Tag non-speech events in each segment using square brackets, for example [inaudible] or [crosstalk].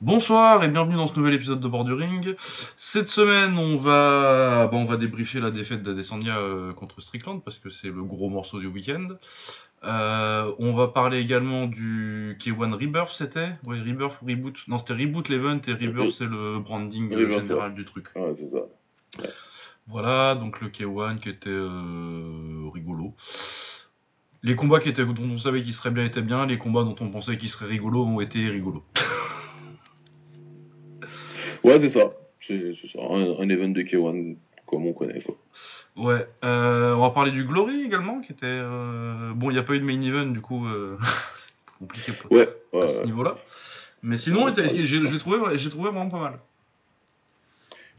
Bonsoir et bienvenue dans ce nouvel épisode de Borduring. Cette semaine, on va, bah, on va débriefer la défaite d'Adesanya euh, contre Strickland parce que c'est le gros morceau du week-end. Euh, on va parler également du K1 Rebirth, c'était? Ouais, Rebirth ou Reboot? Non, c'était Reboot l'event et Rebirth, c'est le branding euh, Rebirth, général du truc. Ouais, c'est ça. Voilà, donc le K1 qui était euh, rigolo. Les combats qui étaient, dont on savait qu'ils seraient bien étaient bien, les combats dont on pensait qu'ils seraient rigolos ont été rigolos. [laughs] Ouais, c'est ça. C'est ça. Un, un event de K1 comme on connaît. Quoi. Ouais, euh, on va parler du Glory également, qui était... euh, Bon, il n'y a pas eu de main event, du coup, euh, [laughs] compliqué pour- Ouais, à ce niveau-là. Mais sinon, je l'ai trouvé, j'ai trouvé vraiment pas mal.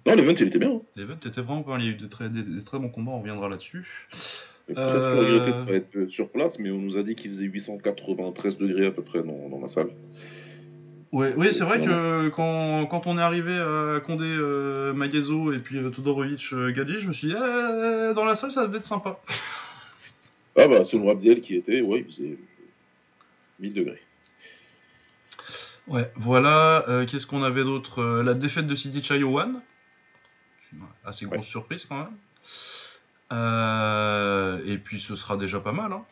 Non, l'event il était bien. hein. L'event était vraiment pas mal, il y a eu de très, des, des très bons combats, on reviendra là-dessus. Euh, regretté de pas être sur place, mais on nous a dit qu'il faisait 893 degrés à peu près dans, dans ma salle. Ouais, oui, c'est vrai que quand, quand on est arrivé à Condé, euh, Magazo et puis euh, Todorovic, euh, Gadji, je me suis dit, Eh, dans la salle, ça devait être sympa. Ah bah, selon Abdiel qui était, ouais, il faisait 1000 degrés. Ouais, voilà. euh, Qu'est-ce qu'on avait d'autre La défaite de City Chayowan. Assez grosse Ouais. surprise quand même. Et puis ce sera déjà pas mal. Hein.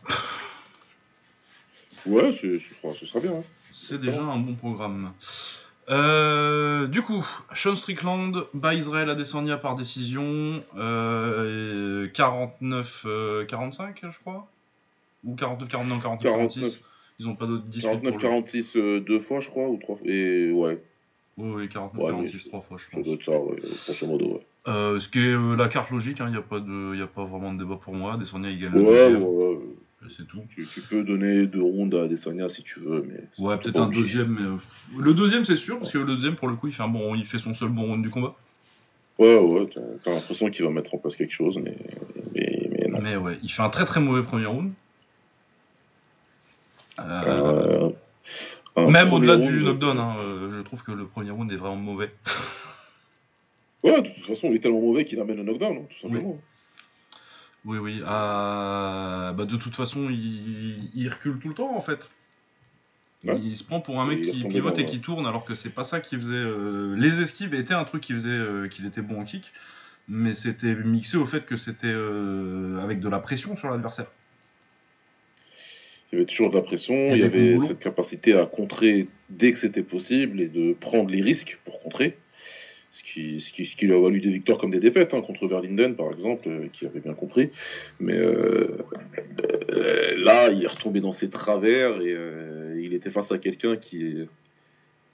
Ouais, c'est- ce sera, ce sera bien. hein. C'est déjà un bon programme. Euh, du coup, Sean Strickland bat Israël Adesanya par décision. Euh, 49, euh, 45, je crois. Ou 49, 49, non, 49, 46. 49, Ils ont pas d'autres disputes. 49 pour le- 46 euh, deux fois, je crois, ou trois fois. Et ouais, Oui, oui, 49, Ouais, 46, mais trois fois, je ça pense. doit être ça, ouais, grosso modo, ouais. Euh, ce qui est euh, la carte logique, il n'y a, pas de- y a pas vraiment de débat pour moi. Adesanya, il gagne le Ouais, c'est tout. Tu, tu peux donner deux rounds à Desania si tu veux, mais. Ouais, peut-être un obligé. deuxième, mais... euh, Le deuxième, c'est sûr, parce que le deuxième, pour le coup, il fait, un bon... il fait son seul bon round du combat. Ouais, ouais, t'as l'impression qu'il va mettre en place quelque chose, mais, mais, mais non. Mais ouais, il fait un très très mauvais premier round. Euh, Euh, Même au-delà du knockdown, hein, je trouve que le premier round est vraiment mauvais. Ouais, de toute façon, il est tellement mauvais qu'il amène le knockdown, hein, tout simplement. Oui, oui. euh, Bah, de toute façon, il... il recule tout le temps en fait. Ouais. Il se prend pour un mec qui pivote et qui tourne alors que c'est pas ça qui faisait. euh, Les esquives étaient un truc qui faisait euh, qu'il était bon en kick, mais c'était mixé au fait que c'était euh, avec de la pression sur l'adversaire. Il y avait toujours de la pression, il y avait cette capacité à contrer dès que c'était possible et de prendre les risques pour contrer. Ce qui, ce qui, ce qui lui a valu des victoires comme des défaites, hein, contre Verlinden par exemple, euh, qui avait bien compris. Mais euh, là, il est retombé dans ses travers et euh, il était face à quelqu'un qui,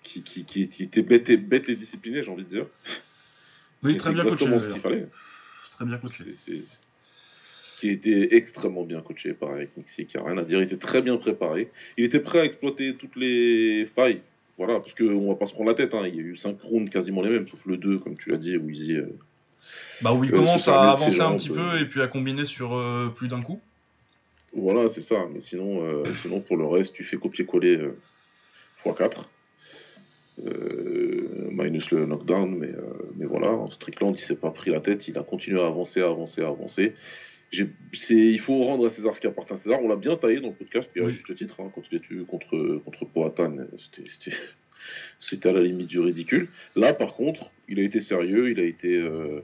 qui, qui, qui, qui était bête et, bête et discipliné, j'ai envie de dire. Oui, Et très bien coaché. ce fallait. Très bien coaché. C'est- c'est- qui était extrêmement bien coaché par Eric Nixie, qui a rien à dire. Il était très bien préparé. Il était prêt à exploiter toutes les failles. Voilà, parce qu'on va pas se prendre la tête. hein. Il y a eu 5 rounds quasiment les mêmes, sauf le 2, comme tu l'as dit, où Easy. euh, Bah où il Euh, commence à avancer un petit peu et puis à combiner sur euh, plus d'un coup. Voilà, c'est ça. Mais sinon, sinon, pour le reste, tu fais copier-coller euh, x4. Euh, minus le knockdown, mais, mais voilà, Strickland il s'est pas pris la tête, il a continué à avancer, à avancer, à avancer. Il faut rendre à César ce qui appartient à César. On l'a bien taillé dans le podcast, puis à Oui. juste titre, hein, quand il est eu contre, contre Poatan, [laughs] c'était- à la limite du ridicule. Là, par contre, il a été sérieux, il a été. euh,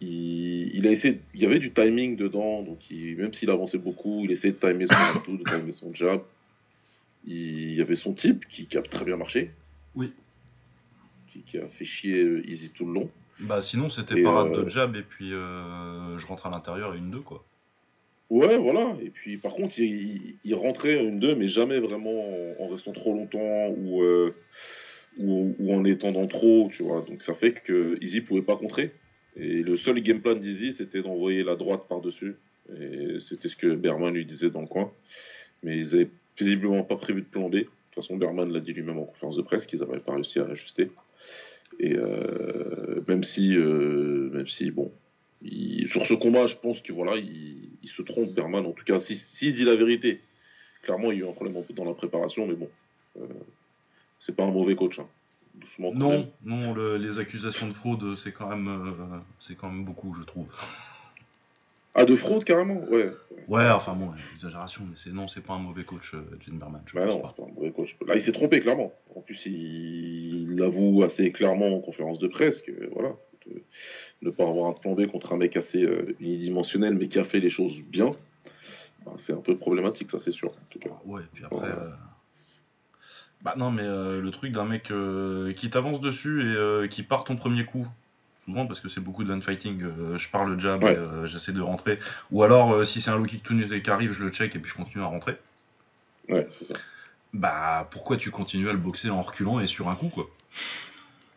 il, il a essayé, il y avait du timing dedans, donc il- même s'il avançait beaucoup, il essayait de timer son [coughs] tout, de timer son jab. Il, y avait son type qui, qui a très bien marché. Oui. Qui, qui a fait chier Easy tout le long. Bah sinon c'était parade euh, de jab et puis euh, je rentre à l'intérieur et une deux quoi. Ouais, voilà. Et puis, par contre, il, il- rentrait une deux, mais jamais vraiment en, en restant trop longtemps ou, euh, ou, ou en étendant trop, tu vois. Donc, ça fait que Easy pouvait pas contrer. Et le seul game plan d'Easy, c'était d'envoyer la droite par-dessus. Et c'était ce que Berman lui disait dans le coin. Mais ils avaient visiblement pas prévu de plan B. De toute façon, Berman l'a dit lui-même en conférence de presse qu'ils n'avaient pas réussi à ajuster. Et euh, même si, euh, même si, bon, il- sur ce combat, je pense que voilà, il, il se trompe, Berman. En tout cas, s'il si, dit la vérité, clairement, il y a eu un problème un peu dans la préparation, mais bon, euh, c'est pas un mauvais coach. hein. Doucement. Non, non, le- les accusations de fraude c'est quand même euh, c'est quand même beaucoup je trouve. Ah, de fraude carrément Ouais. Ouais, enfin bon, exagération, mais c'est non, c'est pas un mauvais coach, euh, Jim Berman. je Bah pense non, pas. c'est pas un mauvais coach. Là, il s'est trompé, clairement. En plus, il, l'avoue assez clairement en conférence de presse que voilà, de, ne pas avoir un plan B contre un mec assez euh, unidimensionnel mais qui a fait les choses bien, bah, c'est un peu problématique, ça c'est sûr. En tout cas. Ouais, et puis après. euh, Bah non, mais euh, le truc d'un mec qui t'avance dessus et qui part ton premier coup, parce que c'est beaucoup de land fighting, euh, je pars le jab Ouais. et euh, j'essaie de rentrer. Ou alors, euh, si c'est un low kick tout nu qui arrive, je le check et puis je continue à rentrer. Ouais, c'est ça. Bah pourquoi tu continues à le boxer en reculant et sur un coup quoi?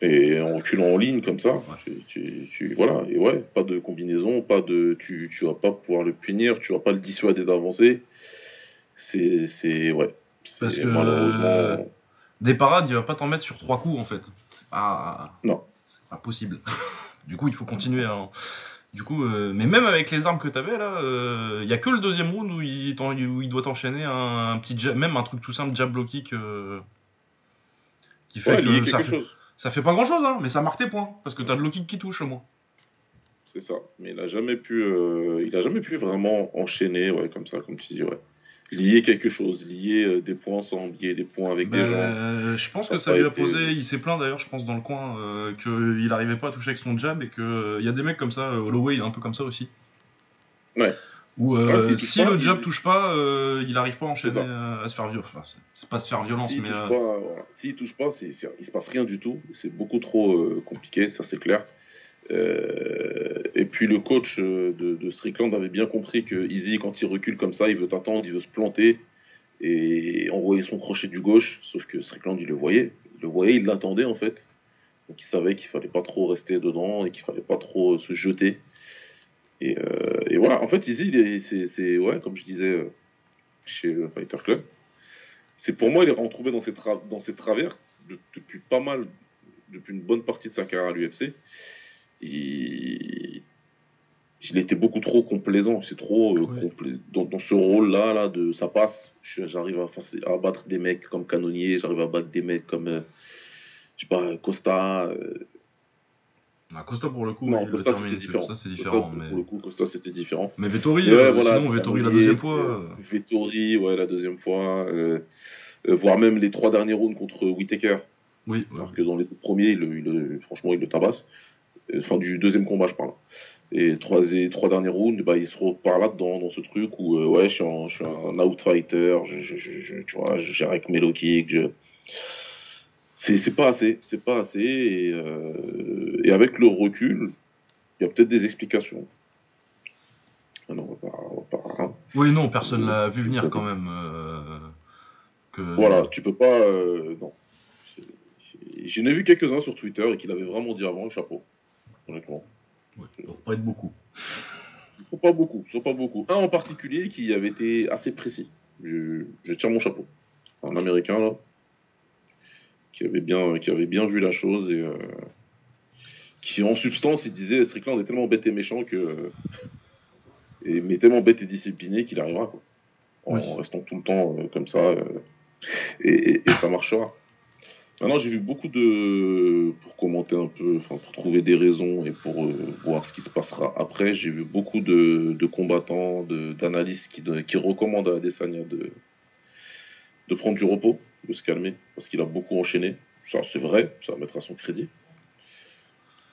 Et en reculant en ligne comme ça, tu, tu- tu- voilà, et ouais, pas de combinaison, pas de, tu, tu vas pas pouvoir le punir, tu vas pas le dissuader d'avancer. C'est, c'est, ouais. Parce que, malheureusement, Des parades, il va pas t'en mettre sur trois coups en fait. Pas, Non. C'est pas possible. [laughs] du coup, il faut continuer à. Du coup, euh, mais même avec les armes que t'avais là, il y a que le deuxième round où il, où il doit t'enchaîner un, un petit jab, même un truc tout simple, jab low kick, euh, qui fait ouais, que ça fait, chose. ça fait pas grand chose, hein, mais ça marque tes points parce que t'as low kick qui touche au moins. C'est ça. Mais il a jamais pu, euh, il a jamais pu vraiment enchaîner, ouais, comme ça, comme tu dis, ouais. Lier quelque chose, lier euh, des points ensemble, lier des points avec des Ben, gens. euh, je pense Ça que ça lui a été- posé, il s'est plaint d'ailleurs, je pense, dans le coin, euh, qu'il arrivait pas à toucher avec son jab et que il y a des mecs comme ça, euh, Holloway il est un peu comme ça aussi. Ouais. Où euh, Ouais, s'il touche si pas, le jab il- touche pas, euh, il arrive pas à enchaîner, euh, à se faire violence. Enfin, c'est- pas se faire violence, S'il mais touche euh, pas, voilà. S'il touche pas, c'est, c'est- il se passe rien du tout. C'est beaucoup trop euh, compliqué, ça c'est clair. Euh, et puis le coach euh, de, Strickland avait bien compris que Easy, quand il recule comme ça, il veut t'attendre, il veut se planter et envoyer son crochet du gauche. Sauf que Strickland, il le voyait. Il le voyait, il l'attendait en fait. Donc il savait qu'il fallait pas trop rester dedans et qu'il fallait pas trop se jeter. Et, euh, voilà, en fait, Easy, c'est, ouais, comme je disais chez le Fighter Club, c'est pour moi, il est retrouvé dans ses, travers de- depuis pas mal, depuis une bonne partie de sa carrière à l'UFC. Il... il était beaucoup trop complaisant, c'est trop euh, Ouais. compla- dans, dans ce rôle-là, là, de ça passe. J'arrive à, face- à battre des mecs comme Canonnier, j'arrive à battre des mecs comme, euh, je sais pas, Costa. euh, bah, Costa pour le coup, non, Costa c'était différent. ça Costa, mais... pour le coup, Costa c'était différent. mais Vettori, ouais, euh, voilà, sinon Vettori la deuxième fois. euh, Vettori, ouais, la deuxième fois. voire même les trois derniers rounds contre Whitaker. Oui, ouais. Alors que dans les premiers, il, il franchement, il le tabasse. Enfin, du deuxième combat, je parle. Et trois, et trois derniers rounds, bah, il se repart là-dedans, dans ce truc où, euh, ouais, je suis, un, je suis un outfighter, je, je, je, tu vois, avec mes low kicks, je... C'est pas assez, c'est pas assez. Et, euh, et avec le recul, il y a peut-être des explications. Ah non, on va pas- on va pas- hein. Oui, non, personne l'a vu venir quand même. euh, que... Voilà, tu peux pas. non. J'en ai vu quelques-uns sur Twitter et qu'il avait vraiment dit avant le chapeau. Honnêtement. Ouais, doit pas être beaucoup. Ils sont pas beaucoup, ils sont pas beaucoup. Un en particulier qui avait été assez précis. Je, je tire mon chapeau. Un américain là. Qui avait bien, qui avait bien vu la chose et euh, qui en substance il disait Strickland est tellement bête et méchant que. Et, mais tellement bête et discipliné qu'il arrivera quoi. En Oui. restant tout le temps euh, comme ça. euh, et, et- et ça marchera. Maintenant, j'ai vu beaucoup de. Pour commenter un peu, enfin, pour trouver des raisons et pour euh, voir ce qui se passera après, j'ai vu beaucoup de, de combattants, d'analystes qui, qui recommandent à Adesanya de, de prendre du repos, de se calmer, parce qu'il a beaucoup enchaîné. Ça, c'est vrai, ça à son crédit.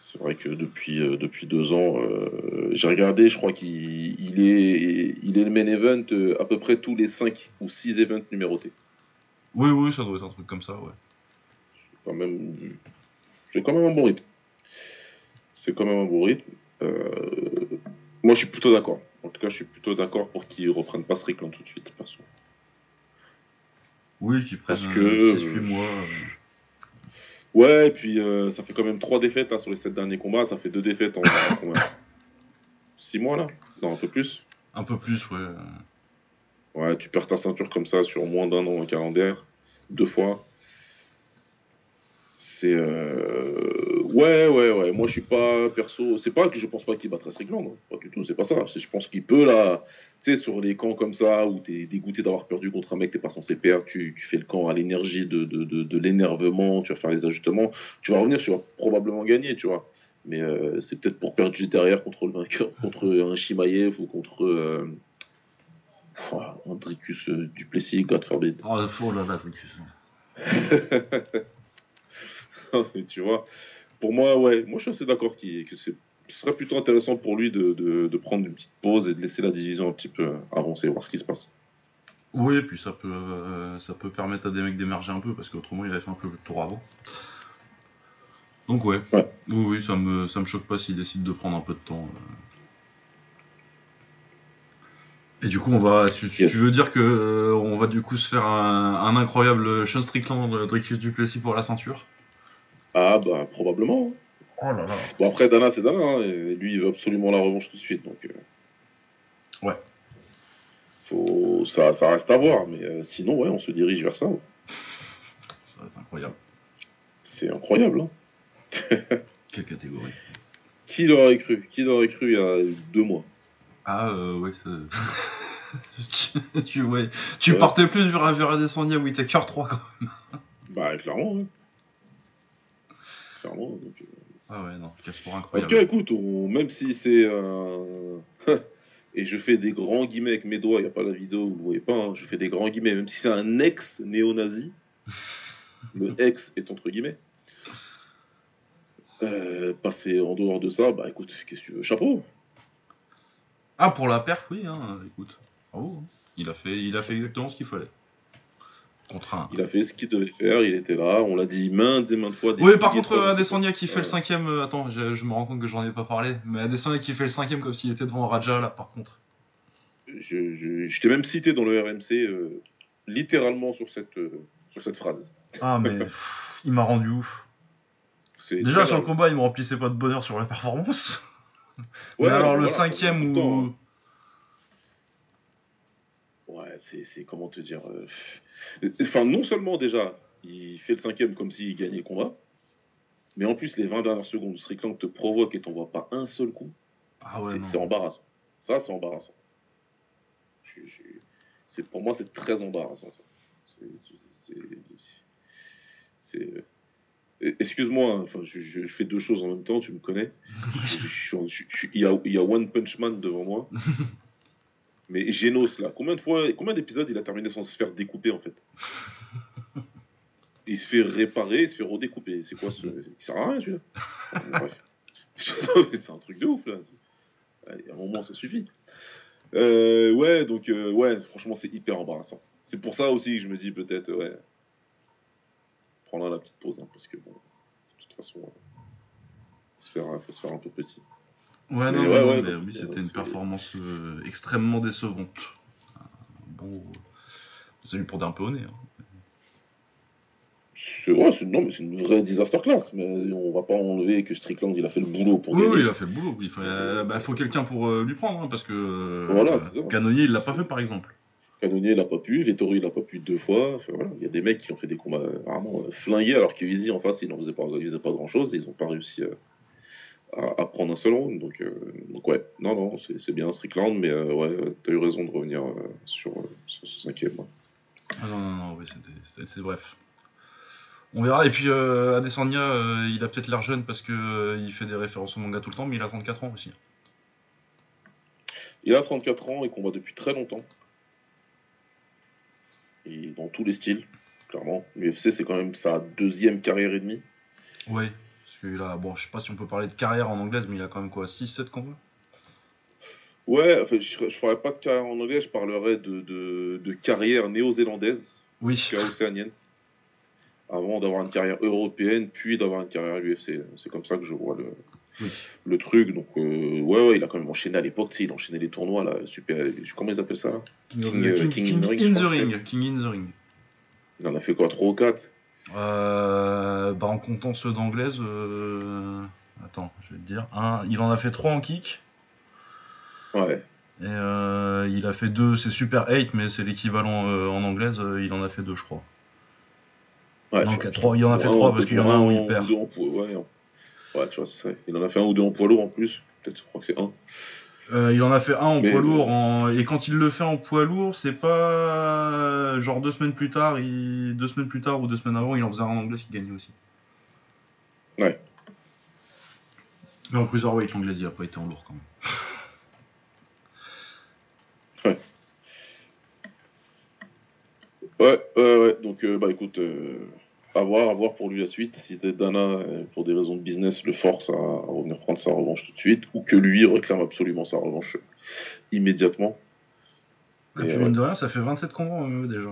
C'est vrai que depuis, euh, depuis deux ans, euh, j'ai regardé, je crois qu'il il est, il est le main event à peu près tous les 5 ou 6 events numérotés. Oui, oui, ça doit être un truc comme ça, ouais. Quand même, c'est quand même un bon rythme. C'est quand même un bon rythme. Euh, moi, je suis plutôt d'accord. En tout cas, je suis plutôt d'accord pour qu'ils reprennent pas Strickland tout de suite. perso. Oui, prennent Parce que, euh, 6-8 mois. Ouais, et puis euh, ça fait quand même trois défaites là, sur les sept derniers combats. Ça fait deux défaites en en combien Six mois là? Non, un peu plus. Un peu plus, ouais. Ouais, tu perds ta ceinture comme ça sur moins d'un an en calendaire, deux fois. C'est euh... ouais, ouais, ouais. Moi, je suis pas perso. C'est pas que je pense pas qu'il battrait Strickland, hein. pas du tout. C'est pas ça. C'est je pense qu'il peut là. Tu sais, sur les camps comme ça où t'es dégoûté d'avoir perdu contre un mec t'es pas censé perdre, tu, tu fais le camp à l'énergie de, de, de, de l'énervement, tu vas faire les ajustements, tu vas revenir, tu vas probablement gagner, tu vois. Mais euh, c'est peut-être pour perdre juste derrière contre le vainqueur, contre un Shimaev ou contre euh, ouah, Andricus euh, Duplessis, God forbid. Oh, oh là là, Dricus. [laughs] tu vois. Pour moi, ouais, moi je suis assez d'accord qu'il- que c'est- ce serait plutôt intéressant pour lui de, de- de prendre une petite pause et de laisser la division un petit peu avancer, voir ce qui se passe. Oui, et puis ça peut, euh, ça peut permettre à des mecs d'émerger un peu, parce qu'autrement il avait fait un peu le tour avant. Donc ouais, Ouais. oui, oui, ça me, ça me choque pas s'il décide de prendre un peu de temps. euh. Et du coup, on va, tu, veux dire que euh, on va du coup se faire un, un incroyable Sean Strickland, Dricus Duplessis pour la ceinture Ah bah probablement. hein. Oh là là. Bon après Dana c'est Dana, hein, et lui il veut absolument la revanche tout de suite, donc. euh, Ouais. Faut... Ça, ça reste à voir, mais euh, sinon ouais, on se dirige vers ça. ouais. Ça va être incroyable. C'est incroyable. Hein. [laughs] Quelle catégorie Qui l'aurait cru? Qui l'aurait cru il y a deux mois? Ah euh, ouais, ça- [laughs] tu, ouais. tu Ouais. partais plus vers, vers Adesanya Whitaker 3 quand même. Bah clairement. Donc, euh, Ah ouais, non, quel sport En incroyable. tout cas, écoute, on- même si c'est un. [laughs] Et je fais des grands guillemets avec mes doigts, il n'y a pas la vidéo, vous ne voyez pas, hein, je fais des grands guillemets, même si c'est un ex-néo-nazi, [laughs] le ex est entre guillemets. Euh, passer en dehors de ça, bah écoute, qu'est-ce que tu veux Chapeau Ah, pour la perf, oui, hein, écoute. Bravo, hein. Il a, fait, il a fait exactement ce qu'il fallait. Contre un. Il a fait ce qu'il devait faire, il était là, on l'a dit maintes et maintes fois. des Oui, par contre, fois. Adesanya qui fait le cinquième. euh, attends, je, je me rends compte que j'en ai pas parlé. Mais Adesanya qui fait le cinquième comme s'il était devant Raja, là, par contre. Je, je- je t'ai même cité dans le RMC, euh, littéralement sur cette, euh, sur cette phrase. Ah, mais [laughs] pff, il m'a rendu ouf. C'est Déjà, sur le combat, il me remplissait pas de bonheur sur la performance. Ouais, mais alors, le cinquième temps, où. Ouais, c'est, comment te dire. euh, Enfin, non seulement déjà, il fait le cinquième comme s'il gagnait le combat, mais en plus, les 20 dernières secondes où Strickland te provoque et t'envoie pas un seul coup, Ah ouais, c'est, embarrassant. Ça, c'est embarrassant. Je- pour moi, c'est très embarrassant, euh, Excuse-moi, hein, enfin, je, fais deux choses en même temps, tu me connais. [laughs] Il, y a, il y a One Punch Man devant moi. [laughs] Mais Genos, là, combien de fois, combien d'épisodes il a terminé sans se faire découper en fait [laughs] Il se fait réparer, il se fait redécouper. C'est quoi ce. Il sert à rien celui-là. Bref. [laughs] C'est un truc de ouf là. Allez, à un moment ça suffit. Euh, ouais, donc, euh, ouais, franchement, c'est hyper embarrassant. C'est pour ça aussi que je me dis peut-être, ouais. Prendre la petite pause, hein, parce que bon, de toute façon, euh, faut faire, faut se faire un peu petit. Ouais, Mais non, ouais, non, ouais, mais donc, oui, euh, c'était une performance euh, extrêmement décevante. Euh, Bon. euh, C'est lui pour un peu au nez. hein. C'est ouais, c'est non, mais c'est une vraie disaster class. Mais on va pas enlever que Strickland il a fait le boulot pour Oui, gagner. oui, il a fait le boulot. Il faut, euh, bah, faut quelqu'un pour euh, lui prendre, hein, parce que euh, Voilà, ça. Canonnier, il l'a pas fait, par exemple. Canonnier il a pas pu, Vettori il a pas pu deux fois. Enfin, voilà, il y a des mecs qui ont fait des combats euh, vraiment euh, flingués alors que Easy en face il n'en faisait pas, il faisait pas grand chose et ils ont pas réussi euh, à, à prendre un seul round. Donc, euh, donc ouais, non non, c'est bien Strickland, mais euh, ouais, t'as eu raison de revenir euh, sur, euh, sur ce cinquième. hein. Ah non, non, non, oui, c'était- bref. On verra. Et puis, euh, Adesanya, euh, il a peut-être l'air jeune parce que euh, il fait des références au manga tout le temps, mais il a 34 ans aussi. Il a 34 ans et combat depuis très longtemps. Et dans tous les styles, clairement. L'UFC c'est quand même sa deuxième carrière et demie. Oui. Qu'il a, bon, je sais pas si on peut parler de carrière en anglaise, mais il a quand même quoi 6-7 combats? Ouais, enfin, je ne ferais pas de carrière en anglais, je parlerais de, de, de carrière néo-zélandaise, Oui. océanienne, avant d'avoir une carrière européenne, puis d'avoir une carrière à l'UFC. C'est comme ça que je vois le, Oui. le truc. Donc, euh, ouais, ouais, il a quand même enchaîné à l'époque, il enchaînait les tournois, là, super. Comment ils appellent ça? Là King, King, euh, King- in the Ring. King in the ring. Il en a fait quoi, 3 ou 4 Euh, bah, en comptant ceux d'anglaise, euh, attends, je vais te dire. Un, il en a fait 3 en kick. Ouais. Et euh, il a fait 2, c'est Super 8, mais c'est l'équivalent euh, en anglaise. euh, il en a fait 2, je crois. ouais Donc, trois, il en a fait un, trois parce qu'il y en a un où il perd. deux en ouais, en- ouais, tu vois. Il en a fait un ou deux en poids lourd en plus. Peut-être, je crois que c'est un. Euh, il en a fait un en Mais- poids lourd. en- Et quand il le fait en poids lourd, c'est pas euh, genre deux semaines plus tard, il... deux semaines plus tard ou deux semaines avant, il en faisait un en anglaise qui gagnait aussi. Ouais. Mais en cruiserweight, l'anglaise, il a pas été en lourd quand même. [laughs] Ouais, ouais, ouais. Donc, euh, bah écoute, euh, À voir, à voir pour lui la suite. Si Dana, euh, pour des raisons de business, le force à, revenir prendre sa revanche tout de suite, ou que lui réclame absolument sa revanche immédiatement. Et, puis, mine de rien, ça fait 27 combats déjà.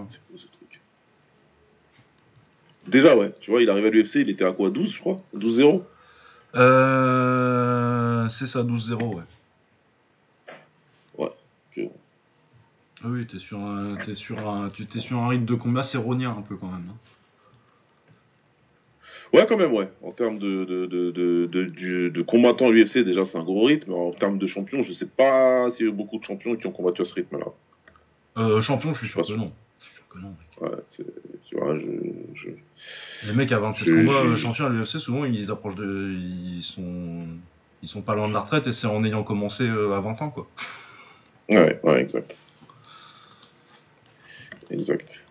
Déjà, ouais. Tu vois, il arrive à l'UFC, il était à quoi 12, je crois? 12-0 euh, C'est ça, 12-0, ouais. Ouais. Ah oui, t'es sur un, sur un, t'es sur un rythme de combat séronien un peu quand même. Hein. Ouais, quand même, ouais. En termes de, de, de, de, de combattants à l'UFC, déjà, c'est un gros rythme. En termes de champions, je sais pas s'il y a eu beaucoup de champions qui ont combattu à ce rythme-là. Euh, champion, je suis sûr que non. Je suis sûr que non. Ouais, tu vois, je, Les mecs à 27 combats euh, champions à l'UFC, souvent, ils approchent de. Ils sont. Ils sont pas loin de la retraite et c'est en ayant commencé euh, à 20 ans, quoi. Ouais, ouais, exact. Exact.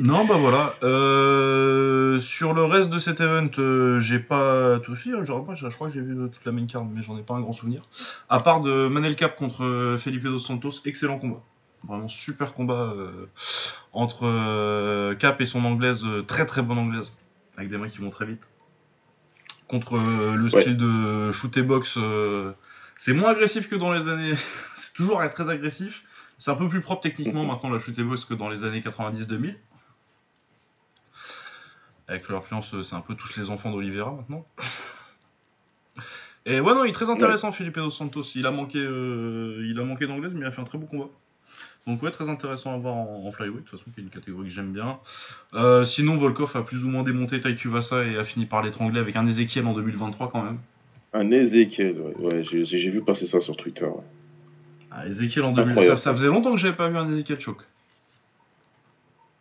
Non, bah voilà. Euh, sur le reste de cet event, euh, j'ai pas tout suivi. Je, je crois que j'ai vu toute la main card, mais j'en ai pas un grand souvenir. À part de Manel Cap contre euh, Felipe dos Santos, excellent combat. Vraiment super combat entre Cap et son anglaise, très très bonne anglaise, avec des mecs qui vont très vite. Contre le style de shoot et box, c'est moins agressif que dans les années. [laughs] c'est toujours très agressif. C'est un peu plus propre techniquement maintenant la shoot et box que dans les années 90-2000 avec l'influence, c'est un peu tous les enfants d'Olivera maintenant. Et ouais, non, il est très intéressant, Philippe Dos Santos. Il a manqué, euh, il a manqué d'anglaise, mais il a fait un très beau combat. Donc ouais, très intéressant à voir en, flyweight, de toute façon, qui est une catégorie que j'aime bien. Euh, sinon, Volkov a plus ou moins démonté Tai Tuvasa et a fini par l'étrangler avec un Ezekiel en 2023 quand même. Un Ezekiel, ouais, j'ai vu passer ça sur Twitter. Ouais. Ah, Ezekiel en 2023, ça, faisait longtemps que j'avais pas vu un Ezekiel choc.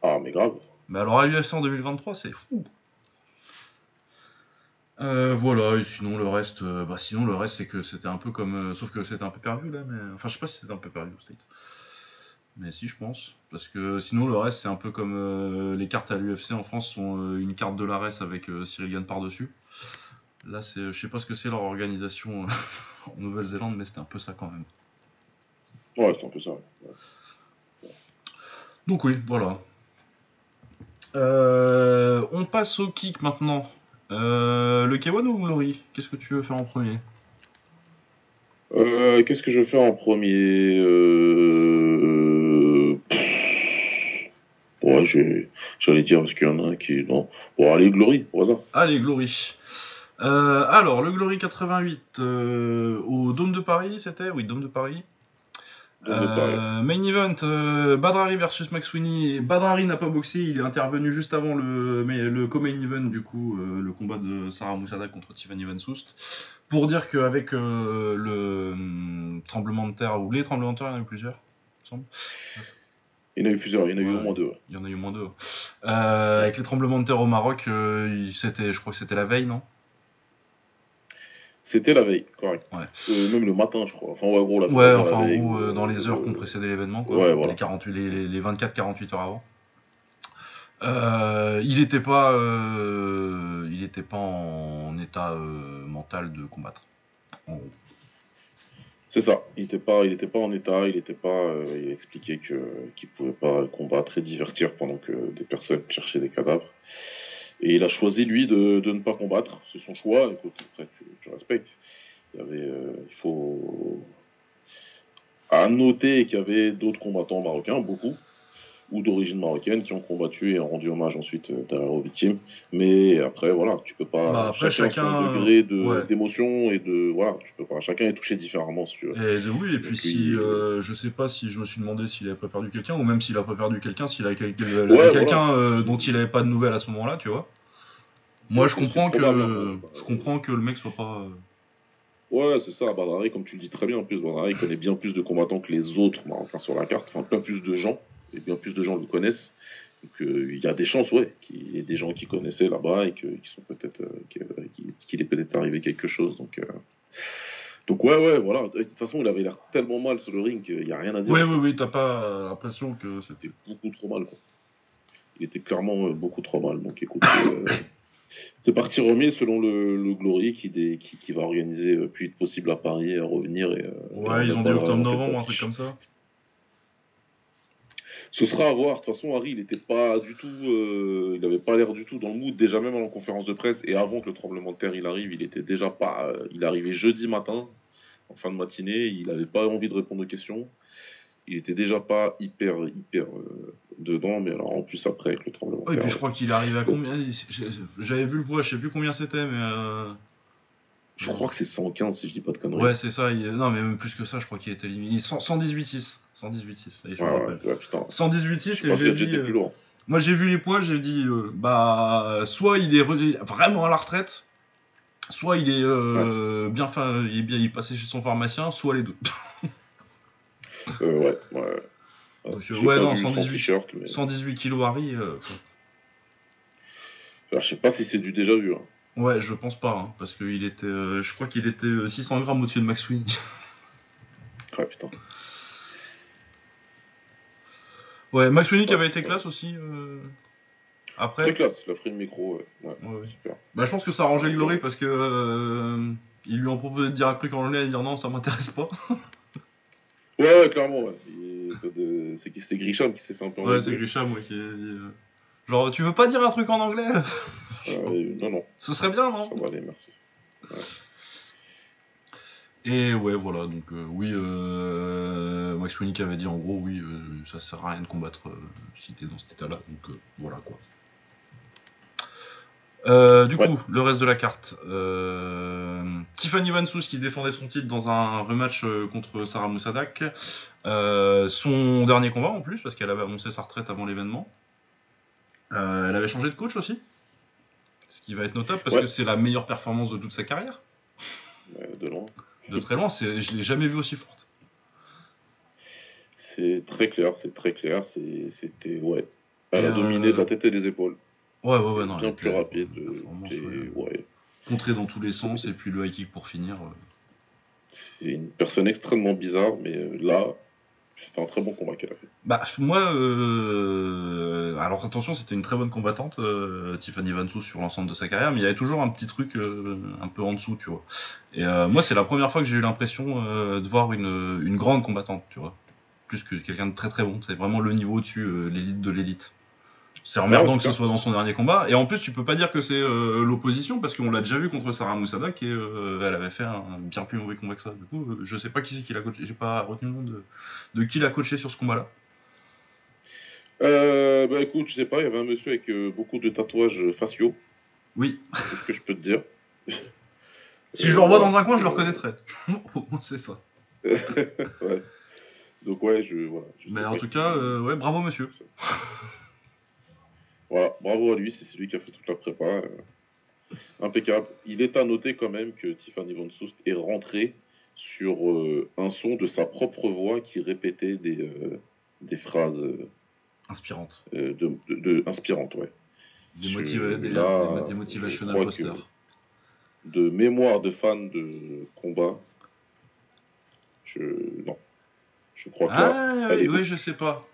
Ah, mais grave. Mais alors à l'UFC en 2023, c'est fou. Euh, voilà, et sinon le reste, euh, bah sinon le reste c'est que c'était un peu comme, euh, sauf que c'était un peu perdu là, mais enfin je sais pas si c'était un peu perdu au States, mais si je pense, parce que sinon le reste c'est un peu comme les cartes à l'UFC en France sont une carte de l'ARES avec Cyril Gann par dessus. Là c'est, je sais pas ce que c'est leur organisation [laughs] en Nouvelle-Zélande, mais c'était un peu ça quand même. Ouais, c'est un peu ça. Donc oui, voilà. Euh, on passe au kick maintenant. Euh, le K1 ou Glory Qu'est-ce que tu veux faire en premier? Euh, Qu'est-ce que je veux faire en premier? Ouais, j'allais dire parce qu'il y en a un qui. Non. Bon, allez, Glory, hasard. Allez, Glory. alors, le Glory 88 au Dôme de Paris, c'était? Oui, Dôme de Paris. Euh, main event, euh, Badrari versus Max Sweeney. Badrari n'a pas boxé, il est intervenu juste avant le, le co-main event, du coup, euh, le combat de Sarah Moussada contre Tiffany Van Soust. Pour dire qu'avec le hum, tremblement de terre, ou les tremblements de terre, il y en a eu plusieurs, il semble. Il y en a eu plusieurs, il y en a eu au moins deux. Il y en a eu au moins deux. avec les tremblements de terre au Maroc, c'était, je crois que c'était la veille, non? C'était la veille, correct. Euh, même le matin, je crois. Enfin, ouais, gros, la Ouais, enfin, en gros, euh, dans les heures qui ont précédé l'événement, quoi. Ouais, les, 48, les, les 24-48 heures avant. Euh, il n'était pas, il était pas en état mental de combattre. C'est ça. Il n'était pas, il était pas en état. Il était pas. il expliquait que qu'il pouvait pas combattre et divertir pendant que des personnes cherchaient des cadavres. Et il a choisi, lui, de, de ne pas combattre. C'est son choix. Écoute, après, tu, tu respectes. Il, y avait, euh, il faut. À noter qu'il y avait d'autres combattants marocains, beaucoup, ou d'origine marocaine, qui ont combattu et ont rendu hommage ensuite euh, derrière aux victimes. Mais après, voilà, tu peux pas. Bah, après, chacun, degré d'émotion et de. Voilà, tu peux pas. Chacun est touché différemment, si tu veux. Et oui, et puis si. Euh, je sais pas si je me suis demandé s'il avait pas perdu quelqu'un, ou même s'il a pas perdu quelqu'un, s'il avait quelqu'un euh, dont il avait pas de nouvelles à ce moment-là, tu vois. Moi, je comprends que. je comprends que le mec soit pas. Ouais, c'est ça. Badrari, comme tu le dis très bien, en plus, Badrari connaît bien plus de combattants que les autres Marocains sur la carte. Enfin, plein plus de gens. Et bien plus de gens le connaissent. Donc, euh, il y a des chances, ouais, qu'il y ait des gens qui connaissaient là-bas et que, qui sont peut-être. Euh, qu'il est peut-être arrivé quelque chose. Donc. Euh, donc ouais, ouais, voilà. De toute façon, il avait l'air tellement mal sur le ring qu'il n'y a rien à dire. Oui, oui, oui, t'as pas l'impression que c'était beaucoup trop mal. Quoi. Il était clairement beaucoup trop mal. Donc écoute, [laughs] c'est parti remis selon le, Glory qui, qui, va organiser le plus vite possible à Paris et à revenir. Et, ouais, ils ont dit octobre-novembre, un truc comme ça. Ce sera à voir. De toute façon, Harry, il n'était pas du tout, euh, il n'avait pas l'air du tout dans le mood. Déjà même en conférence de presse et avant que le tremblement de terre il arrive, il était déjà pas. euh, il arrivait jeudi matin, en fin de matinée. Il n'avait pas envie de répondre aux questions. Il était déjà pas hyper hyper euh, dedans. Mais alors en plus après avec le tremblement de Ouais, et terre. puis je crois qu'il est arrivé à combien J'avais vu le poids, je sais plus combien c'était, mais. Je crois que c'est 115 si je dis pas de conneries. Ouais, c'est ça. il- Non, mais même plus que ça, je crois qu'il était éliminé. 100 118-6. 118-6, ça y est, je me Ouais, ouais, rappelle. ouais, putain. 118-6, Je et j'ai dit. euh, plus lourd. Moi, j'ai vu les poids, j'ai dit, euh, bah, soit il est vraiment à la retraite, soit il est euh, bien, fa- il est bien, il passé chez son pharmacien, soit les deux. Euh, ouais, ouais. Donc, ouais, non, vu son 118. t-shirt, mais... 118 kilos Harry, Alors, je sais pas si c'est du déjà vu. hein. Ouais, je pense pas, hein, parce qu'il était, euh, je crois qu'il était euh, 600 grammes au-dessus de Max Swing. [laughs] Ah putain. ouais, Max qui avait été classe aussi. euh, Après, Très classe, il a pris le micro. Ouais, ouais, Ouais, ouais. super. Bah, je pense que ça arrangeait Glory parce que euh, ils lui ont proposé de dire un truc en anglais et dire non, ça m'intéresse pas. Ouais, ouais, clairement, ouais. C'est C'est Grisham qui s'est fait un peu Ouais, c'est. Grisham ouais, qui a dit. euh, Genre, tu veux pas dire un truc en anglais? Euh, non, non, Ce serait bien, non? Ça va aller, merci. Et ouais, voilà, donc euh, oui, euh, Max Winnick avait dit en gros, oui, euh, ça sert à rien de combattre si t'es dans cet état-là, donc voilà quoi. Du Ouais. coup, le reste de la carte. Tiffany Van Soos qui défendait son titre dans un rematch contre Sarah Moussadak. Son dernier combat en plus, parce qu'elle avait annoncé sa retraite avant l'événement. Euh, elle avait changé de coach aussi. Ce qui va être notable parce Ouais. que c'est la meilleure performance de toute sa carrière. De loin. De très loin, c'est- je l'ai jamais vue aussi forte. C'est très clair, c'est très clair. C'était, ouais. Elle Et, a euh, dominé de la tête et des épaules. Ouais, ouais, ouais, non. Bien plus rapide. euh, ouais. ouais. Contré dans tous les sens, et puis le high kick pour finir. euh. C'est une personne extrêmement bizarre, mais là, c'était un très bon combat qu'elle a fait. Bah, moi, euh, alors attention, c'était une très bonne combattante, euh, Tiffany Van Soos, sur l'ensemble de sa carrière, mais il y avait toujours un petit truc euh, un peu en dessous, tu vois. Et moi, c'est la première fois que j'ai eu l'impression de voir une, une grande combattante, tu vois. Plus que quelqu'un de très très bon. C'est vraiment le niveau au-dessus, l'élite de l'élite. C'est emmerdant Ouais, que ce soit dans son dernier combat. Et en plus, tu peux pas dire que c'est euh, l'opposition, parce qu'on l'a déjà vu contre Sarah Moussadak, et euh, elle avait fait un bien plus mauvais combat que ça. Du coup, euh, je sais pas qui c'est qui l'a coaché. J'ai pas retenu le nom de, de qui l'a coaché sur ce combat-là. Euh, bah écoute, je sais pas, il y avait un monsieur avec beaucoup de tatouages faciaux, Oui, c'est ce que je peux te dire. [laughs] Si je le revois dans un coin, je le reconnaîtrai. [laughs] Au moins, c'est ça. [laughs] ouais. Donc ouais, je voilà. je Mais en tout qui- cas, ouais, bravo monsieur. Voilà, bravo à lui, c'est celui qui a fait toute la prépa. euh, impeccable. Il est à noter quand même que Tiffany Van Soest est rentrée sur euh, un son de sa propre voix qui répétait des, euh, des phrases euh, Inspirante. de, de- de- inspirantes, ouais. Des, motiva- des, là, des- des motivational je crois posters. que- De mémoire de fan de combat. Je. Non. Je crois que là. Ah oui, oui, je sais pas.